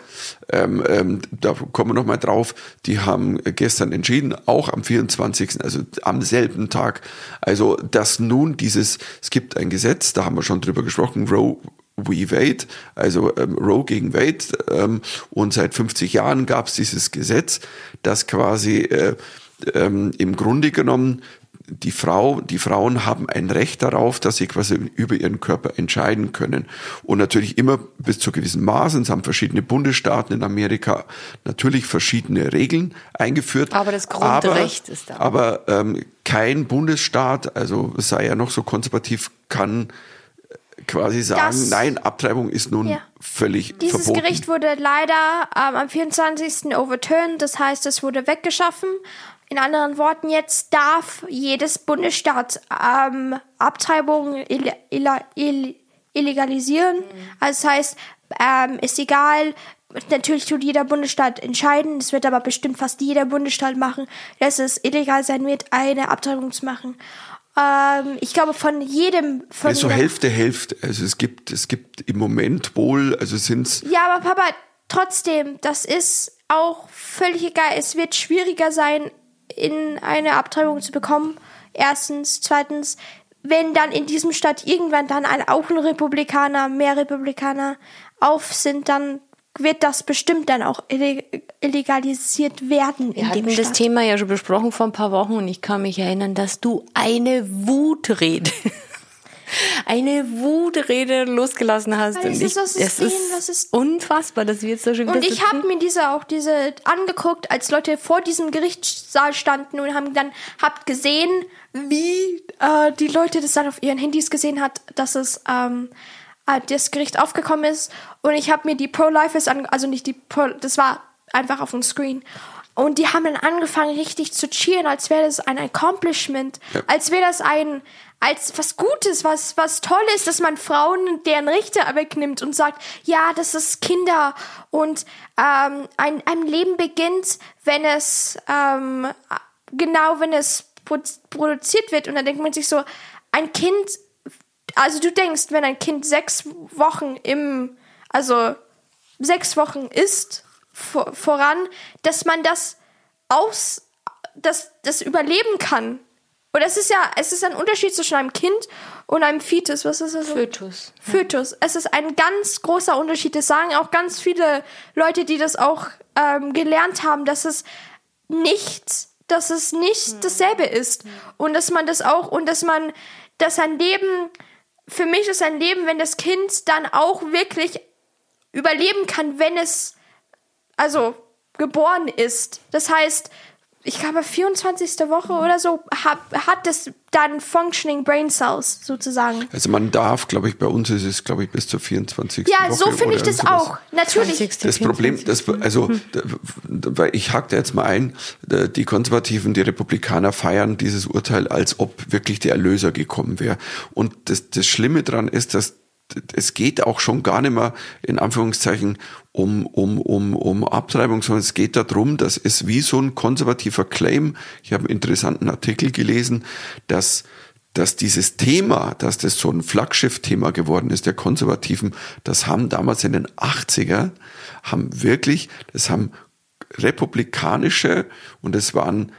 ähm, ähm, da kommen wir nochmal drauf, die haben gestern entschieden, auch am 24., also am selben Tag, also dass nun dieses, es gibt ein Gesetz, da haben wir schon drüber gesprochen, Roe v. Wade, also ähm, Roe gegen Wade, ähm, und seit 50 Jahren gab es dieses Gesetz, das quasi äh, ähm, im Grunde genommen die Frau, die Frauen haben ein Recht darauf, dass sie quasi über ihren Körper entscheiden können. Und natürlich immer bis zu gewissen Maßen. Es haben verschiedene Bundesstaaten in Amerika natürlich verschiedene Regeln eingeführt. Aber das Grundrecht ist da. Aber ähm, kein Bundesstaat, also sei er noch so konservativ, kann quasi sagen, Das- nein, Abtreibung ist nun Ja. völlig Dieses verboten. Gericht wurde leider ähm, am 24. overturned, das heißt, es wurde weggeschaffen. In anderen Worten, jetzt darf jedes Bundesstaat ähm, Abtreibungen ill ill ill illegalisieren. Also das heißt, ähm, ist egal, natürlich tut jeder Bundesstaat entscheiden, es wird aber bestimmt fast jeder Bundesstaat machen, dass es illegal sein wird, eine Abtreibung zu machen. Ähm, ich glaube, von jedem... Von Also Hälfte, Hälfte. Also es gibt, es gibt im Moment wohl, also sind's Ja, aber Papa, trotzdem, das ist auch völlig egal. Es wird schwieriger sein, in eine Abtreibung zu bekommen. Erstens. Zweitens, wenn dann in diesem Stadt irgendwann dann ein, auch ein Republikaner, mehr Republikaner auf sind, dann wird das bestimmt dann auch illeg- illegalisiert werden Wir in dem hatten das Staat. Thema ja schon besprochen vor ein paar Wochen und ich kann mich erinnern, dass du eine Wutrede, eine Wutrede losgelassen hast. Weil und ich, ist das es ist was ist- unfassbar, dass wir jetzt schon wieder Und ich habe mir diese auch diese angeguckt, als Leute vor diesem Gerichtssaal standen und haben dann habt gesehen, wie äh, die Leute das dann auf ihren Handys gesehen hat, dass es ähm, äh, das Gericht aufgekommen ist. Und ich habe mir die Pro-Lifers an, also nicht die Pro, das war einfach auf dem Screen. Und die haben dann angefangen richtig zu cheeren, als wäre das ein Accomplishment, als wäre das ein als was Gutes, was was Tolles, dass man Frauen deren Rechte wegnimmt und sagt, ja, das ist Kinder. Und ähm, ein ein Leben beginnt, wenn es ähm, genau wenn es pro produziert wird. Und dann denkt man sich so, ein Kind, also du denkst, wenn ein Kind sechs Wochen im also sechs Wochen ist vor, voran, dass man das aus, das, das überleben kann. Und das ist ja, es ist ein Unterschied zwischen einem Kind und einem Fetus. Was ist das? Fötus. Fötus. Es ist ein ganz großer Unterschied. Das sagen auch ganz viele Leute, die das auch ähm, gelernt haben, dass es nicht, dass es nicht dasselbe ist. Und dass man das auch, und dass man, dass ein Leben, für mich ist ein Leben, wenn das Kind dann auch wirklich überleben kann, wenn es, also, geboren ist. Das heißt, ich glaube, 24. Woche oder so hab, hat es dann Functioning Brain Cells sozusagen. Also man darf, glaube ich, bei uns ist es, glaube ich, bis zur 24. Ja, Woche so finde ich das sowas. auch. Natürlich. 20. Das Problem, das, also, da- da- weil ich hakte jetzt mal ein, da- die Konservativen, die Republikaner feiern dieses Urteil, als ob wirklich der Erlöser gekommen wäre. Und das, das Schlimme dran ist, dass es geht auch schon gar nicht mehr in Anführungszeichen um, um, um, um Abtreibung, sondern es geht darum, dass es wie so ein konservativer Claim, ich habe einen interessanten Artikel gelesen, dass dass dieses Thema, dass das so ein Flaggschiff-Thema geworden ist, der Konservativen, das haben damals in den 80er, haben wirklich, das haben republikanische, und es waren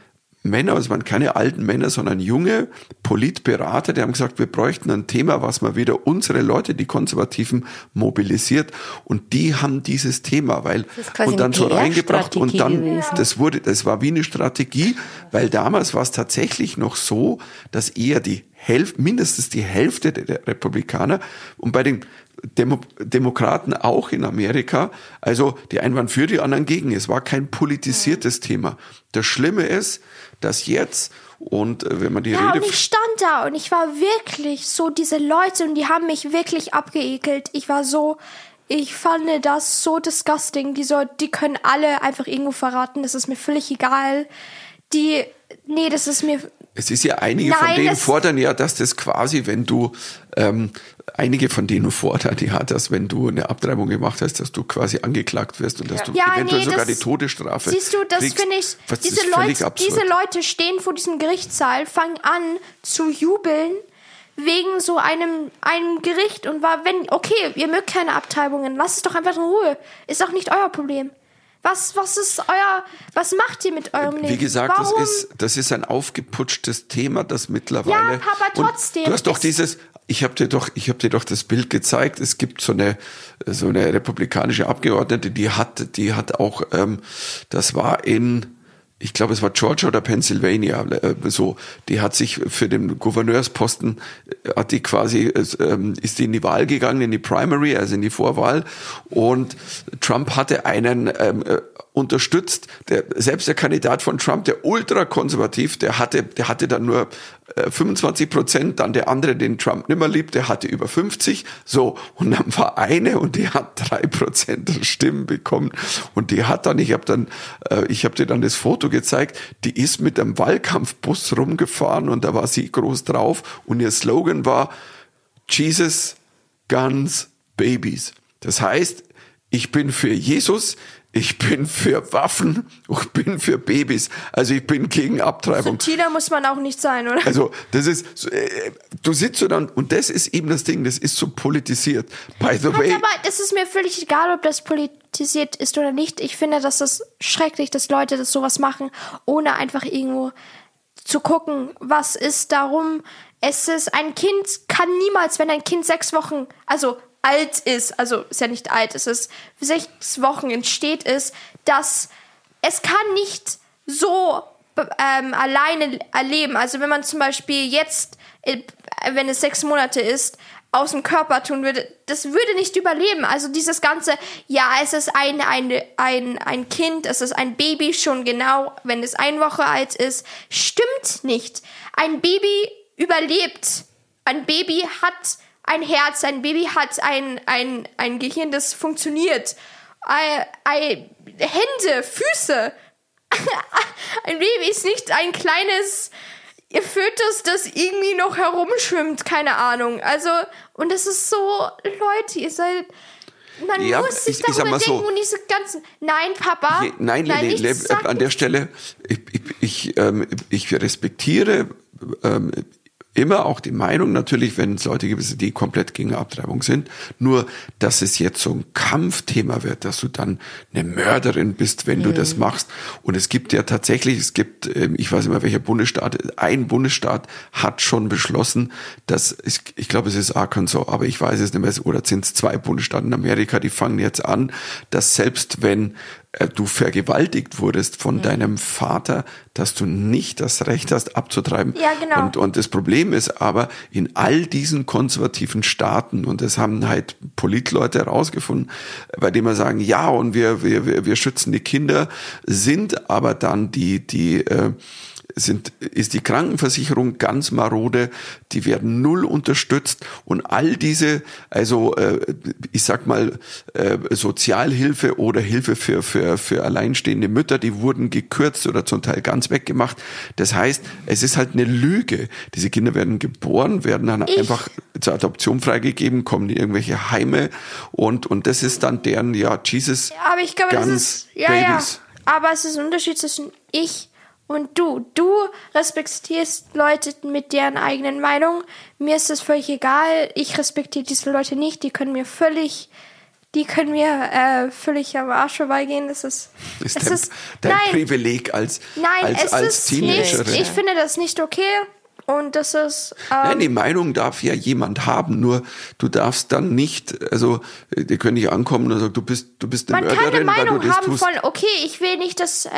Männer, es waren keine alten Männer, sondern junge Politberater, die haben gesagt, wir bräuchten ein Thema, was mal wieder unsere Leute, die Konservativen, mobilisiert. Und die haben dieses Thema, weil, und dann so reingebracht und dann, gewesen. das wurde, das war wie eine Strategie, weil damals war es tatsächlich noch so, dass eher die Hälfte, mindestens die Hälfte der, der Republikaner und bei den Demo Demokraten auch in Amerika, also die einen waren für, die anderen gegen. Es war kein politisiertes Thema. Das Schlimme ist, dass jetzt und äh, wenn man die Ja, Rede und ich stand da und ich war wirklich so, diese Leute, und die haben mich wirklich abgeekelt. Ich war so, ich fand das so disgusting. Die, so, die können alle einfach irgendwo verraten, das ist mir völlig egal. Die, nee, das ist mir, Es ist ja einige von Nein, denen das- fordern ja, dass das quasi, wenn du ähm, einige von denen fordern ja, dass wenn du eine Abtreibung gemacht hast, dass du quasi angeklagt wirst und dass du Ja, eventuell nee, sogar das- die Todesstrafe. Siehst du, das finde ich, diese Leute, diese Leute stehen vor diesem Gerichtssaal, fangen an zu jubeln wegen so einem, einem Gericht und war, wenn, okay, ihr mögt keine Abtreibungen, lasst es doch einfach in Ruhe. Ist doch nicht euer Problem. Was, was ist euer, was macht ihr mit eurem Leben? Wie gesagt, das ist, das ist ein aufgeputschtes Thema, das mittlerweile. Ja, Papa, trotzdem. Du hast doch Es- dieses, ich habe dir doch, ich habe dir doch das Bild gezeigt. Es gibt so eine, so eine republikanische Abgeordnete, die hat, die hat auch, ähm, das war in, ich glaube, es war Georgia oder Pennsylvania, äh, so, die hat sich für den Gouverneursposten, äh, hat die quasi, äh, ähm, ist die in die Wahl gegangen, in die Primary, also in die Vorwahl, und Trump hatte einen ähm, äh, unterstützt, der, selbst der Kandidat von Trump, der ultrakonservativ, der hatte, der hatte dann nur äh, 25 Prozent, dann der andere, den Trump nimmer liebt, der hatte über 50, so, und dann war eine und die hat drei Prozent der Stimmen bekommen. Und die hat dann, ich habe dann, äh, ich habe dir dann das Foto gezeigt, die ist mit einem Wahlkampfbus rumgefahren und da war sie groß drauf. Und ihr Slogan war Jesus, Guns, Babies. Das heißt, ich bin für Jesus, ich bin für Waffen, ich bin für Babys. Also ich bin gegen Abtreibung. Subtiler muss man auch nicht sein, oder? Also das ist, äh, du sitzt so dann, und das ist eben das Ding, das ist so politisiert. By the way, Halt, aber es ist mir völlig egal, ob das politisiert ist oder nicht. Ich finde, dass das schrecklich, dass Leute das sowas machen, ohne einfach irgendwo zu gucken, was ist darum. Es ist ein Kind kann niemals, wenn ein Kind sechs Wochen, also alt ist, also ist ja nicht alt, es ist sechs Wochen entsteht ist, dass es kann nicht so ähm, alleine erleben. Also wenn man zum Beispiel jetzt, äh, wenn es sechs Monate ist, aus dem Körper tun würde, das würde nicht überleben. Also dieses ganze, ja, es ist ein, ein, ein, ein Kind, es ist ein Baby schon genau, wenn es eine Woche alt ist, stimmt nicht. Ein Baby überlebt. Ein Baby hat ein Herz, ein Baby hat ein, ein, ein Gehirn, das funktioniert. Ein, ein, Hände, Füße. ein Baby ist nicht ein kleines Fötus, das irgendwie noch herumschwimmt, keine Ahnung. Also, und es ist so, Leute, ihr seid. Man Ja, muss sich ich- ich darüber so. denken und diese ganzen. Nein, Papa. Je- Nein, nicht Le- sag an der. Stelle, ich, ich, ich, ähm, ich respektiere ähm, immer auch die Meinung natürlich, wenn es Leute gibt, die komplett gegen Abtreibung sind. Nur, dass es jetzt so ein Kampfthema wird, dass du dann eine Mörderin bist, wenn du das machst. Und es gibt ja tatsächlich, es gibt, ähm, ich weiß nicht mehr welcher Bundesstaat, ein Bundesstaat hat schon beschlossen, dass, ich, ich glaube es ist Arkansas, aber ich weiß es nicht mehr, oder sind es zwei Bundesstaaten in Amerika, die fangen jetzt an, dass selbst wenn du vergewaltigt wurdest von deinem Vater, dass du nicht das Recht hast abzutreiben. Ja, genau. Und, und das Problem ist aber, in all diesen konservativen Staaten, und das haben halt Politleute herausgefunden, bei denen wir sagen, ja, und wir, wir, wir wir schützen die Kinder, sind aber dann die, die, äh, sind, ist die Krankenversicherung ganz marode, die werden null unterstützt und all diese, also äh, ich sag mal, äh, Sozialhilfe oder Hilfe für, für, für alleinstehende Mütter, die wurden gekürzt oder zum Teil ganz weggemacht. Das heißt, es ist halt eine Lüge. Diese Kinder werden geboren, werden dann Ich- einfach zur Adoption freigegeben, kommen in irgendwelche Heime und, und das ist dann deren, ja, Jesus, Aber ich glaube, das ist. Ja, Babies. ja. Aber es ist ein Unterschied zwischen ich und du. Du respektierst Leute mit deren eigenen Meinung. Mir ist das völlig egal. Ich respektiere diese Leute nicht. Die können mir völlig. Die können mir äh, völlig am Arsch vorbeigehen. Das ist. ist es dein, ist dein nein, Privileg als, nein, als, es als ist nicht. Teenagerin. Ich finde das nicht okay. Und das ist. Nein, Ähm, die Meinung darf ja jemand haben, nur du darfst dann nicht, also äh, die können nicht ankommen und sagen, du bist, du bist eine man kann eine Mörderin, weil du Meinung haben tust. von, okay, ich will nicht, dass äh,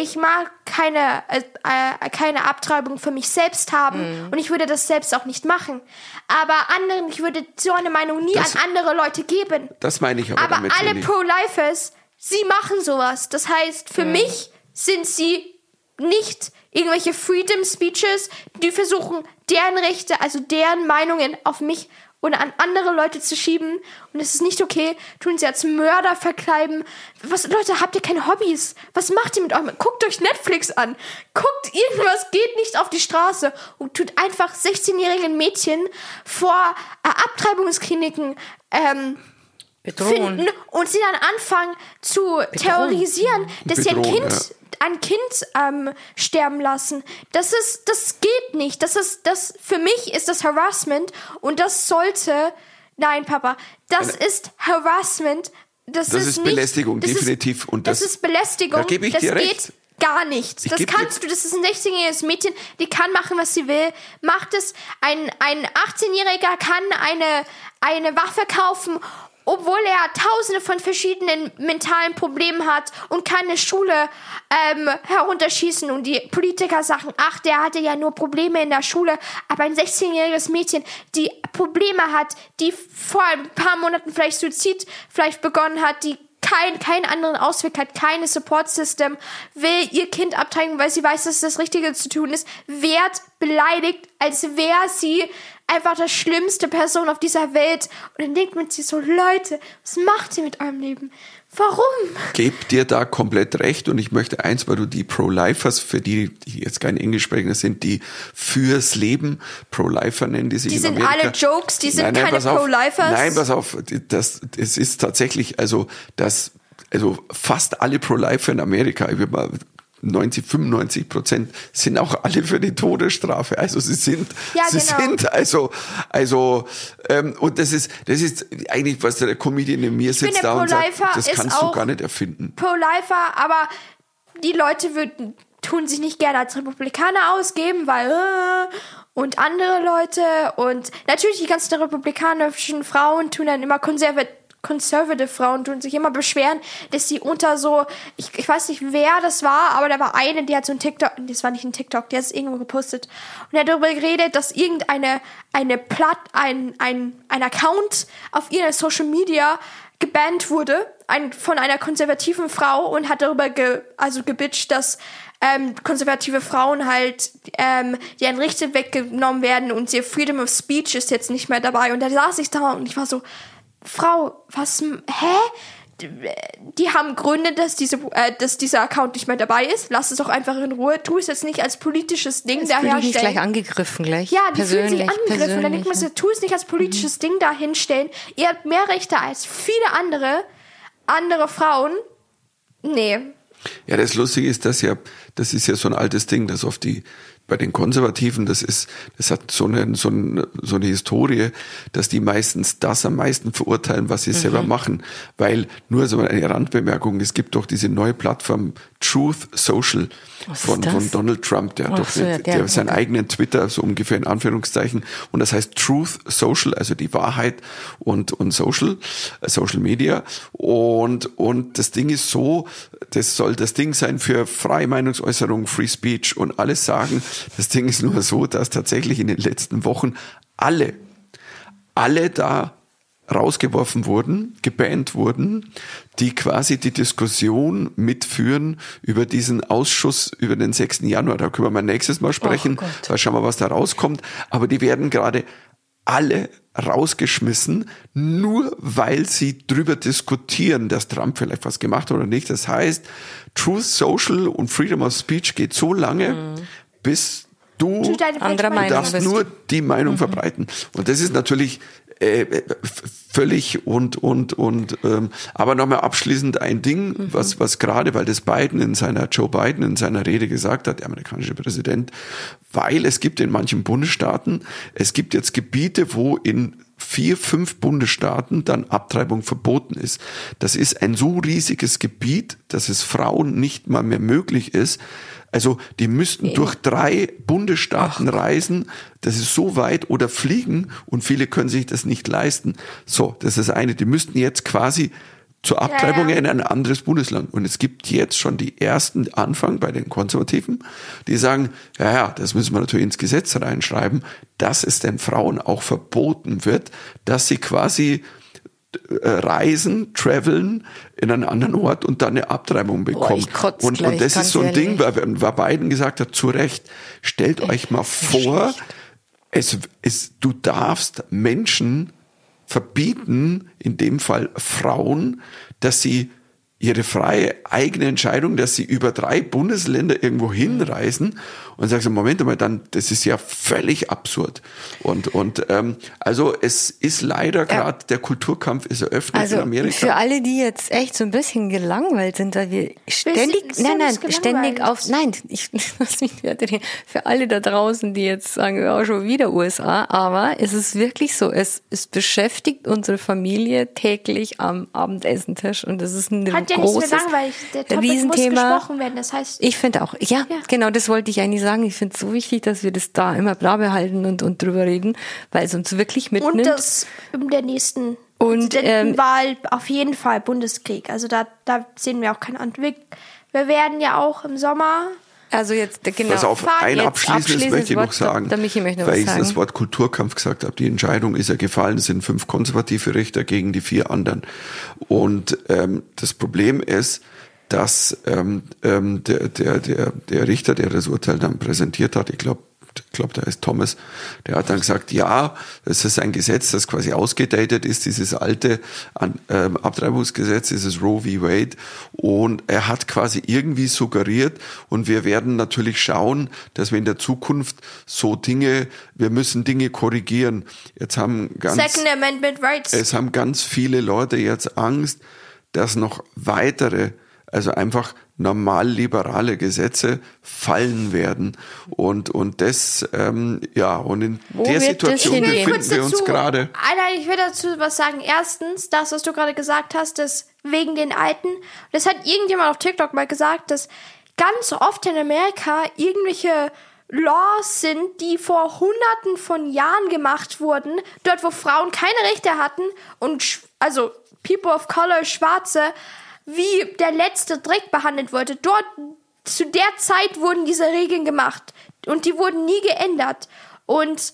ich mag keine, äh, äh, keine Abtreibung für mich selbst haben Mhm. und ich würde das selbst auch nicht machen. Aber anderen, ich würde so eine Meinung nie Das- an andere Leute geben. Das meine ich aber, Aber damit. alle. Pro-Lifers, sie machen sowas. Das heißt, für mich sind sie nicht irgendwelche Freedom Speeches, die versuchen, deren Rechte, also deren Meinungen auf mich oder an andere Leute zu schieben. Und es ist nicht okay, tun sie als Mörder verkleiden. Was, Leute, habt ihr keine Hobbys? Was macht ihr mit eurem? Guckt euch Netflix an. Guckt irgendwas, geht nicht auf die Straße und tut einfach 16-jährigen Mädchen vor äh, Abtreibungskliniken ähm, Bedrohen. finden und sie dann anfangen zu terrorisieren, dass sie ein Bedrohen, Kind, ein Kind ähm, sterben lassen. Das ist, das geht nicht. Das ist, das für mich ist das Harassment und das sollte, nein, Papa, das ist Harassment. Das, Das ist, ist nicht, Belästigung, das definitiv. Ist, Und das, das- ist Belästigung. da gebe ich das dir geht recht. gar nichts. Ich Das kannst du, das ist ein 16-jähriges Mädchen, die kann machen, was sie will. Macht es, ein, ein 18-Jähriger kann eine, eine Waffe kaufen, obwohl er tausende von verschiedenen mentalen Problemen hat und kann eine Schule ähm, herunterschießen und die Politiker sagen, ach, der hatte ja nur Probleme in der Schule, aber ein 16-jähriges Mädchen, die Probleme hat, die vor ein paar Monaten vielleicht Suizid vielleicht begonnen hat, die kein, keinen anderen Ausweg hat, keine Support System, will ihr Kind abtreiben, weil sie weiß, dass das Richtige zu tun ist, wird beleidigt, als wäre sie einfach das schlimmste Person auf dieser Welt. Und dann denkt man sich so, Leute, was macht ihr mit eurem Leben? Warum? gebe dir da komplett recht und ich möchte eins, weil du die Pro-Lifers, für die, die jetzt kein Englischsprechender sind, die fürs Leben Pro-Lifer nennen, die sich Die in sind alle Jokes, die sind keine pass auf. Pro-Lifers. Nein, pass auf, das, es ist tatsächlich, also, das, also fast alle Pro-Lifer in Amerika, ich würde mal 90, 95 Prozent sind auch alle für die Todesstrafe. Also sie sind, Ja, sie genau. sind also, also ähm, und das ist, das ist eigentlich was der Comedian in mir sitzt finde, da und sagt, Pro-Lifer das kannst du gar nicht erfinden. Pro-Lifer, aber die Leute würden, tun sich nicht gerne als Republikaner ausgeben, weil äh, und andere Leute und natürlich die ganzen republikanischen Frauen tun dann immer konservativ Conservative Frauen tun sich immer beschweren, dass sie unter so, ich, ich weiß nicht, wer das war, aber da war eine, die hat so ein TikTok, das war nicht ein TikTok, die hat es irgendwo gepostet und er hat darüber geredet, dass irgendeine eine Platt, ein, ein, ein Account auf ihrer Social Media gebannt wurde ein, von einer konservativen Frau und hat darüber ge, also gebitcht, dass ähm, konservative Frauen halt ähm, deren Rechte weggenommen werden und ihr Freedom of Speech ist jetzt nicht mehr dabei. Und da saß ich da und ich war so, Frau, was, hä? Die haben Gründe, dass, diese, äh, dass dieser Account nicht mehr dabei ist. Lass es doch einfach in Ruhe. Tu es jetzt nicht als politisches Ding ich mich daherstellen. gleich angegriffen, gleich. Ja, die fühlen persönlich, sich angegriffen. Dann denkt man sich, tu es nicht als politisches Ding da hinstellen. Ihr habt mehr Rechte als viele andere, andere Frauen. Nee. Ja, das Lustige ist, dass ja, das ist ja so ein altes Ding, dass oft die, bei den Konservativen, das ist, das hat so eine, so eine, so eine Historie, dass die meistens das am meisten verurteilen, was sie selber Mhm. machen. Weil, nur so eine Randbemerkung, es gibt doch diese neue Plattform Truth Social von, von Donald Trump, der hat doch so, eine, der, der- seinen eigenen Twitter, so ungefähr in Anführungszeichen, und das heißt Truth Social, also die Wahrheit und, und Social, äh, Social Media. Und, und das Ding ist so, das soll das Ding sein für freie Meinungsäußerung, Free Speech und alles sagen. Das Ding ist nur so, dass tatsächlich in den letzten Wochen alle, alle da rausgeworfen wurden, gebannt wurden, die quasi die Diskussion mitführen über diesen Ausschuss über den 6. Januar. Da können wir mal nächstes Mal sprechen. Da schauen wir, was da rauskommt. Aber die werden gerade alle rausgeschmissen, nur weil sie drüber diskutieren, dass Trump vielleicht was gemacht hat oder nicht. Das heißt, Truth Social und Freedom of Speech geht so lange, bis du Du Anderer Meinung Du darfst bist. nur die Meinung verbreiten. Und das ist natürlich äh, f- völlig und und und ähm, aber nochmal abschließend ein Ding, was was gerade, weil das Biden in seiner Joe Biden in seiner Rede gesagt hat, der amerikanische Präsident, weil es gibt in manchen Bundesstaaten, es gibt jetzt Gebiete, wo in vier, fünf Bundesstaaten dann Abtreibung verboten ist. Das ist ein so riesiges Gebiet, dass es Frauen nicht mal mehr möglich ist. Also die müssten durch drei Bundesstaaten reisen, das ist so weit, oder fliegen und viele können sich das nicht leisten. So, das ist das eine. Die müssten jetzt quasi zur Abtreibung Ja, ja. in ein anderes Bundesland. Und es gibt jetzt schon die ersten Anfang bei den Konservativen, die sagen, ja, ja, das müssen wir natürlich ins Gesetz reinschreiben, dass es den Frauen auch verboten wird, dass sie quasi reisen, traveln in einen anderen Ort und dann eine Abtreibung bekommen. kotz und, gleich, und das ist so ein Ding, weil, weil Biden gesagt hat, zu Recht, stellt euch mal vor, es, es, du darfst Menschen verbieten, in dem Fall Frauen, dass sie ihre freie eigene Entscheidung, dass sie über drei Bundesländer irgendwo hinreisen und sagst, Moment mal, dann, das ist ja völlig absurd. Und, und ähm, also es ist leider gerade, der Kulturkampf ist eröffnet Also in Amerika. für alle, die jetzt echt so ein bisschen gelangweilt sind, weil wir ständig, sind nein, nein, nicht ständig auf, nein, ich lass mich nicht reden. Für alle da draußen, die jetzt sagen, ja, schon wieder USA, aber es ist wirklich so, es, es beschäftigt unsere Familie täglich am Abendessentisch und das ist ein Hat ja nichts großes mehr langweilig. Der Topic muss Riesenthema. gesprochen werden. Das heißt, Ich finde auch, ja, Ja. genau, das wollte ich eigentlich sagen. Ich finde es so wichtig, dass wir das da immer da behalten und, und drüber reden, weil es uns wirklich mitnimmt. und das in der nächsten Und, ähm, Präsidentenwahl auf jeden Fall Bundeskrieg. Also da, da sehen wir auch keinen Anweg. Wir werden ja auch im Sommer also jetzt, genau. Pass auf, Fahr ein abschließendes möchte ich Wort, noch sagen. Der Michi möchte noch weil ich sagen. das Wort Kulturkampf gesagt habe. Die Entscheidung ist ja gefallen. Es sind fünf konservative Richter gegen die vier anderen. Und ähm, das Problem ist, dass ähm, ähm, der, der, der, der Richter, der das Urteil dann präsentiert hat, ich glaube, ich glaube, der heißt Thomas, der hat dann gesagt, ja, es ist ein Gesetz, das quasi ausgedatet ist, dieses alte ähm, Abtreibungsgesetz, dieses Roe v. Wade. Und er hat quasi irgendwie suggeriert, und wir werden natürlich schauen, dass wir in der Zukunft so Dinge, wir müssen Dinge korrigieren. Jetzt haben ganz, Second Amendment Rights. es haben ganz viele Leute jetzt Angst, dass noch weitere, also einfach normal liberale Gesetze fallen werden. Und, und das, ähm, ja, und in Wo der Situation befinden wir uns gerade. Alter, ich will dazu was sagen. Erstens, das, was du gerade gesagt hast, das wegen den Alten. Das hat irgendjemand auf TikTok mal gesagt, dass ganz oft in Amerika irgendwelche Laws sind, die vor hunderten von Jahren gemacht wurden, dort wo Frauen keine Rechte hatten und sch- also People of Color, Schwarze, wie der letzte Dreck behandelt wurde. Dort zu der Zeit wurden diese Regeln gemacht und die wurden nie geändert. Und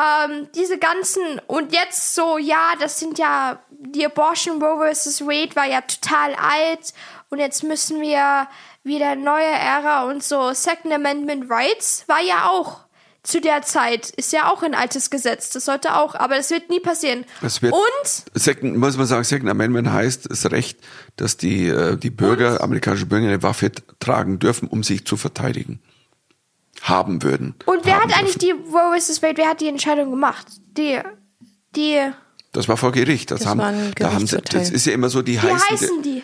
ähm, diese ganzen und jetzt so, ja, das sind ja die Abortion Roe vs. Wade war ja total alt und jetzt müssen wir wieder neue Ära und so Second Amendment Rights war ja auch zu der Zeit ist ja auch ein altes Gesetz, das sollte auch, aber das wird nie passieren. Es wird, und Second, muss man sagen, Second Amendment heißt das Recht, dass die, äh, die Bürger, amerikanische Bürger eine Waffe tragen dürfen, um sich zu verteidigen. Haben würden. und wer hat eigentlich dürfen. die Roe vs. Wade, wer hat die Entscheidung gemacht? Die die Das war vor Gericht. Das, Das haben, war ein da haben sie, das ist ja immer so, die wie heißen, heißen die?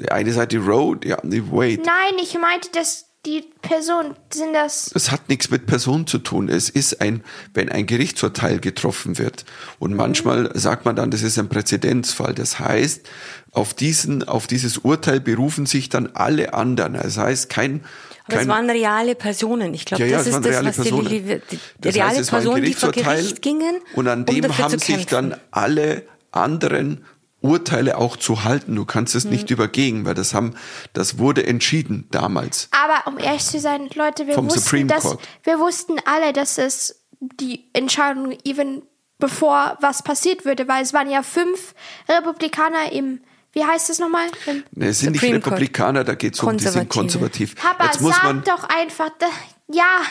die eine Seite Road, ja, die Wade. Nein, ich meinte, dass die Person? Sind das. Es hat nichts mit Person zu tun. Es ist ein, wenn ein Gerichtsurteil getroffen wird. Und manchmal sagt man dann, das ist ein Präzedenzfall. Das heißt, auf diesen, auf dieses Urteil berufen sich dann alle anderen. Das heißt, kein, Aber es waren reale Personen. Ich glaube, Ja, ja, das ist waren das, reale was die, Personen. die, die, die Das heißt, reale ein Personen, die vor Gerichtsurteil Gericht gingen. Und an um dem dafür haben sich dann alle anderen Urteile auch zu halten. Du kannst Mhm. es nicht übergehen, weil das haben, das wurde entschieden damals. Aber um ehrlich zu sein, Leute, wir Vom wussten, dass, Court. wir wussten alle, dass es die Entscheidung even bevor was passiert würde, weil es waren ja fünf Republikaner im, wie heißt es nochmal? Ne, Es sind nicht Supreme Court. Republikaner, da geht es um, die sind konservativ. Papa, Jetzt muss sag man, doch einfach, da, ja,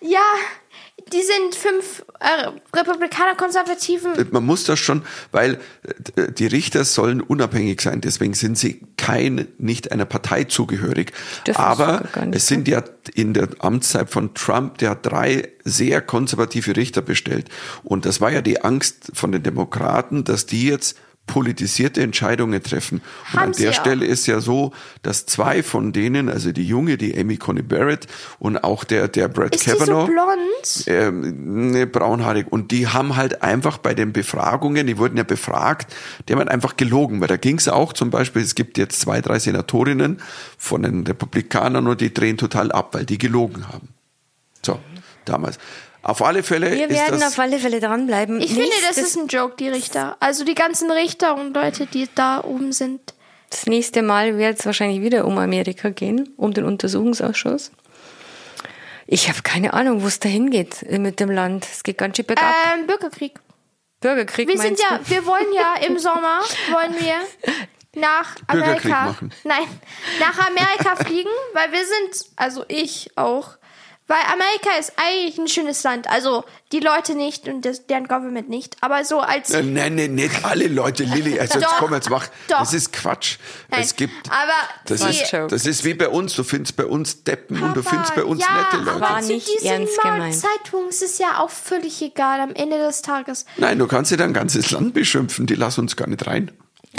ja, die sind fünf äh, Republikaner, Konservativen. man muss das schon, weil äh, die Richter sollen unabhängig sein, deswegen sind sie kein, nicht einer Partei zugehörig. Dürfen Aber nicht, es sind ja in der Amtszeit von Trump, der hat drei sehr konservative Richter bestellt. Und das war ja die Angst von den Demokraten, dass die jetzt politisierte Entscheidungen treffen. Und Haben an der. Stelle ist ja so, dass zwei von denen, also die Junge, die Amy Coney Barrett und auch der, der Brett Ist die so Kavanaugh, blond? ähm, ne, braunhaarig. Und die haben halt einfach bei den Befragungen, die wurden ja befragt, die haben halt einfach gelogen. Weil da ging es auch zum Beispiel, es gibt jetzt zwei, drei Senatorinnen von den Republikanern und die drehen total ab, weil die gelogen haben. So, damals. Auf alle Fälle Wir ist werden das, auf alle Fälle dranbleiben. Ich finde, das ist ein Joke, die Richter. Also die ganzen Richter und Leute, die da oben sind. Das nächste Mal wird es wahrscheinlich wieder um Amerika gehen, um den Untersuchungsausschuss. Ich habe keine Ahnung, wo es dahin geht mit dem Land. Es geht ganz schön bergab. Ähm, Bürgerkrieg. Bürgerkrieg Wir sind ja, du? wir wollen ja im Sommer, wollen wir nach Bürgerkrieg Amerika, machen. nein, nach Amerika fliegen, weil wir sind, also ich auch, weil Amerika ist eigentlich ein schönes Land. Also die Leute nicht und das, deren Government nicht, aber so als Äh, Nein, nein, nicht alle Leute, Lilly. Also jetzt Doch, komm, jetzt mach. doch. Das ist Quatsch. Nein, es gibt. aber das die- ist, Joke. das ist wie bei uns. Du findest bei uns Deppen und du findest bei uns ja, nette Leute. War Aber zu nicht diesem ernst Mal gemeint. Zeitpunkt ist es ja auch völlig egal am Ende des Tages. Nein, du kannst dir dein ganzes Land beschimpfen. Die lassen uns gar nicht rein.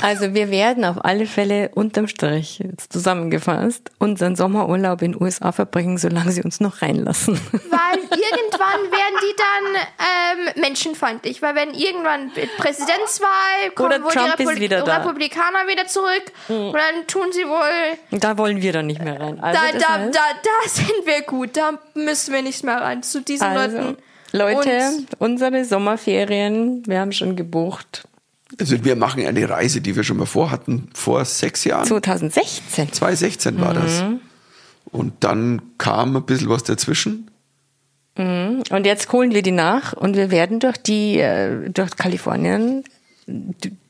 Also wir werden auf alle Fälle unterm Strich jetzt zusammengefasst unseren Sommerurlaub in den USA verbringen, solange sie uns noch reinlassen. Weil irgendwann werden die dann ähm, menschenfeindlich. Weil wenn irgendwann Präsidentswahl kommt, Oder wo Trump die ist wieder da. Mhm. Republikaner wieder zurück, und dann tun sie wohl, da wollen wir dann nicht mehr rein. Also da, da, heißt- da, da sind wir gut, da müssen wir nicht mehr rein zu diesen also, Leuten. Leute, Und unsere Sommerferien, wir haben schon gebucht. Also wir machen eine Reise, die wir schon mal vorhatten, vor sechs Jahren. 2016. 2016 war das. Mhm. Und dann kam ein bisschen was dazwischen. Und jetzt holen wir die nach und wir werden durch die, äh, durch Kalifornien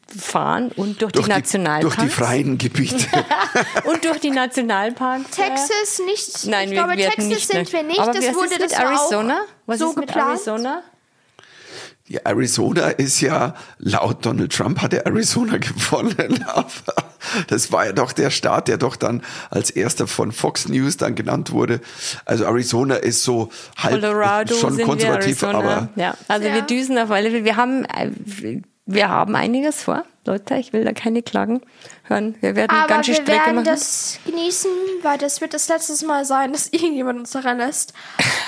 fahren und durch, Durch die die, Nationalparks. durch die freien Gebiete. und durch die Nationalparks. Texas nicht. Nein, ich wir glaube, Texas nicht sind wir nicht. Aber das wurde mit das war Arizona? Auch Was so ist mit geplant. Arizona? Ja, Arizona ist ja, laut Donald Trump hat er Arizona gewonnen. Aber das war ja doch der Staat, der doch dann als erster von Fox News dann genannt wurde. Also Arizona ist so halb Colorado schon sind konservativ, aber ja, also Ja. wir düsen auf alle Fälle. Wir haben, äh, wir haben einiges vor, Leute. Ich will da keine Klagen hören. Wir werden Aber ganz schön wir Strecke werden machen. das genießen, weil das wird das letzte Mal sein, dass irgendjemand uns daran lässt.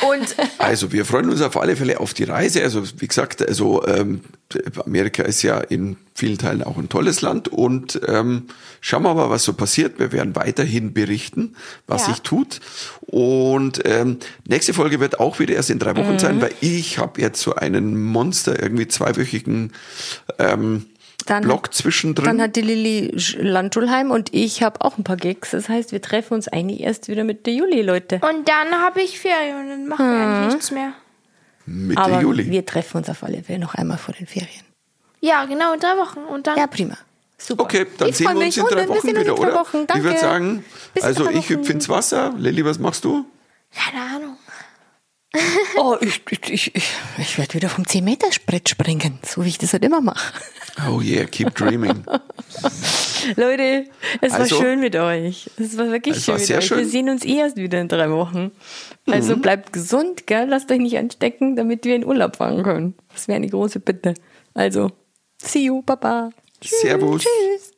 Und Also wir freuen uns auf alle Fälle auf die Reise. Also wie gesagt, also ähm, Amerika ist ja in vielen Teilen auch ein tolles Land und ähm, schauen wir mal, was so passiert. Wir werden weiterhin berichten, was Ja. sich tut. Und ähm, nächste Folge wird auch wieder erst in drei Wochen Mhm. sein, weil ich habe jetzt so einen Monster irgendwie zweiwöchigen ähm, Dann Block hat- zwischendrin. Dann hat die Lilly Sch- Landschulheim und ich habe auch ein paar Gigs. Das heißt, wir treffen uns eigentlich erst wieder mit der Juli, Leute. Und dann habe ich Ferien und dann machen wir eigentlich nichts mehr. Mitte Aber Juli. wir treffen uns auf alle Fälle noch einmal vor den Ferien. Ja, genau, in drei Wochen. Und dann. Ja, prima. Super. Okay, dann Ich sehen wir uns in drei Wochen sehen uns in wieder, drei oder? Wochen. Ich würde Danke. sagen, Bis also ich hüpfe Wochen. ins Wasser. Lilly, was machst du? Keine Ahnung. Oh, ich, ich, ich, ich, werde wieder vom 10-Meter-Brett springen, so wie ich das halt immer mache. Oh yeah, keep dreaming. Leute, es Also- war schön mit euch. Es war wirklich Es schön war mit sehr euch. schön. Mhm. Wir sehen uns eh erst wieder in drei Wochen. Also bleibt gesund, gell? Lasst euch nicht anstecken, damit wir in Urlaub fahren können. Das wäre eine große Bitte. Also, see you, Baba. Servus. Tschüss.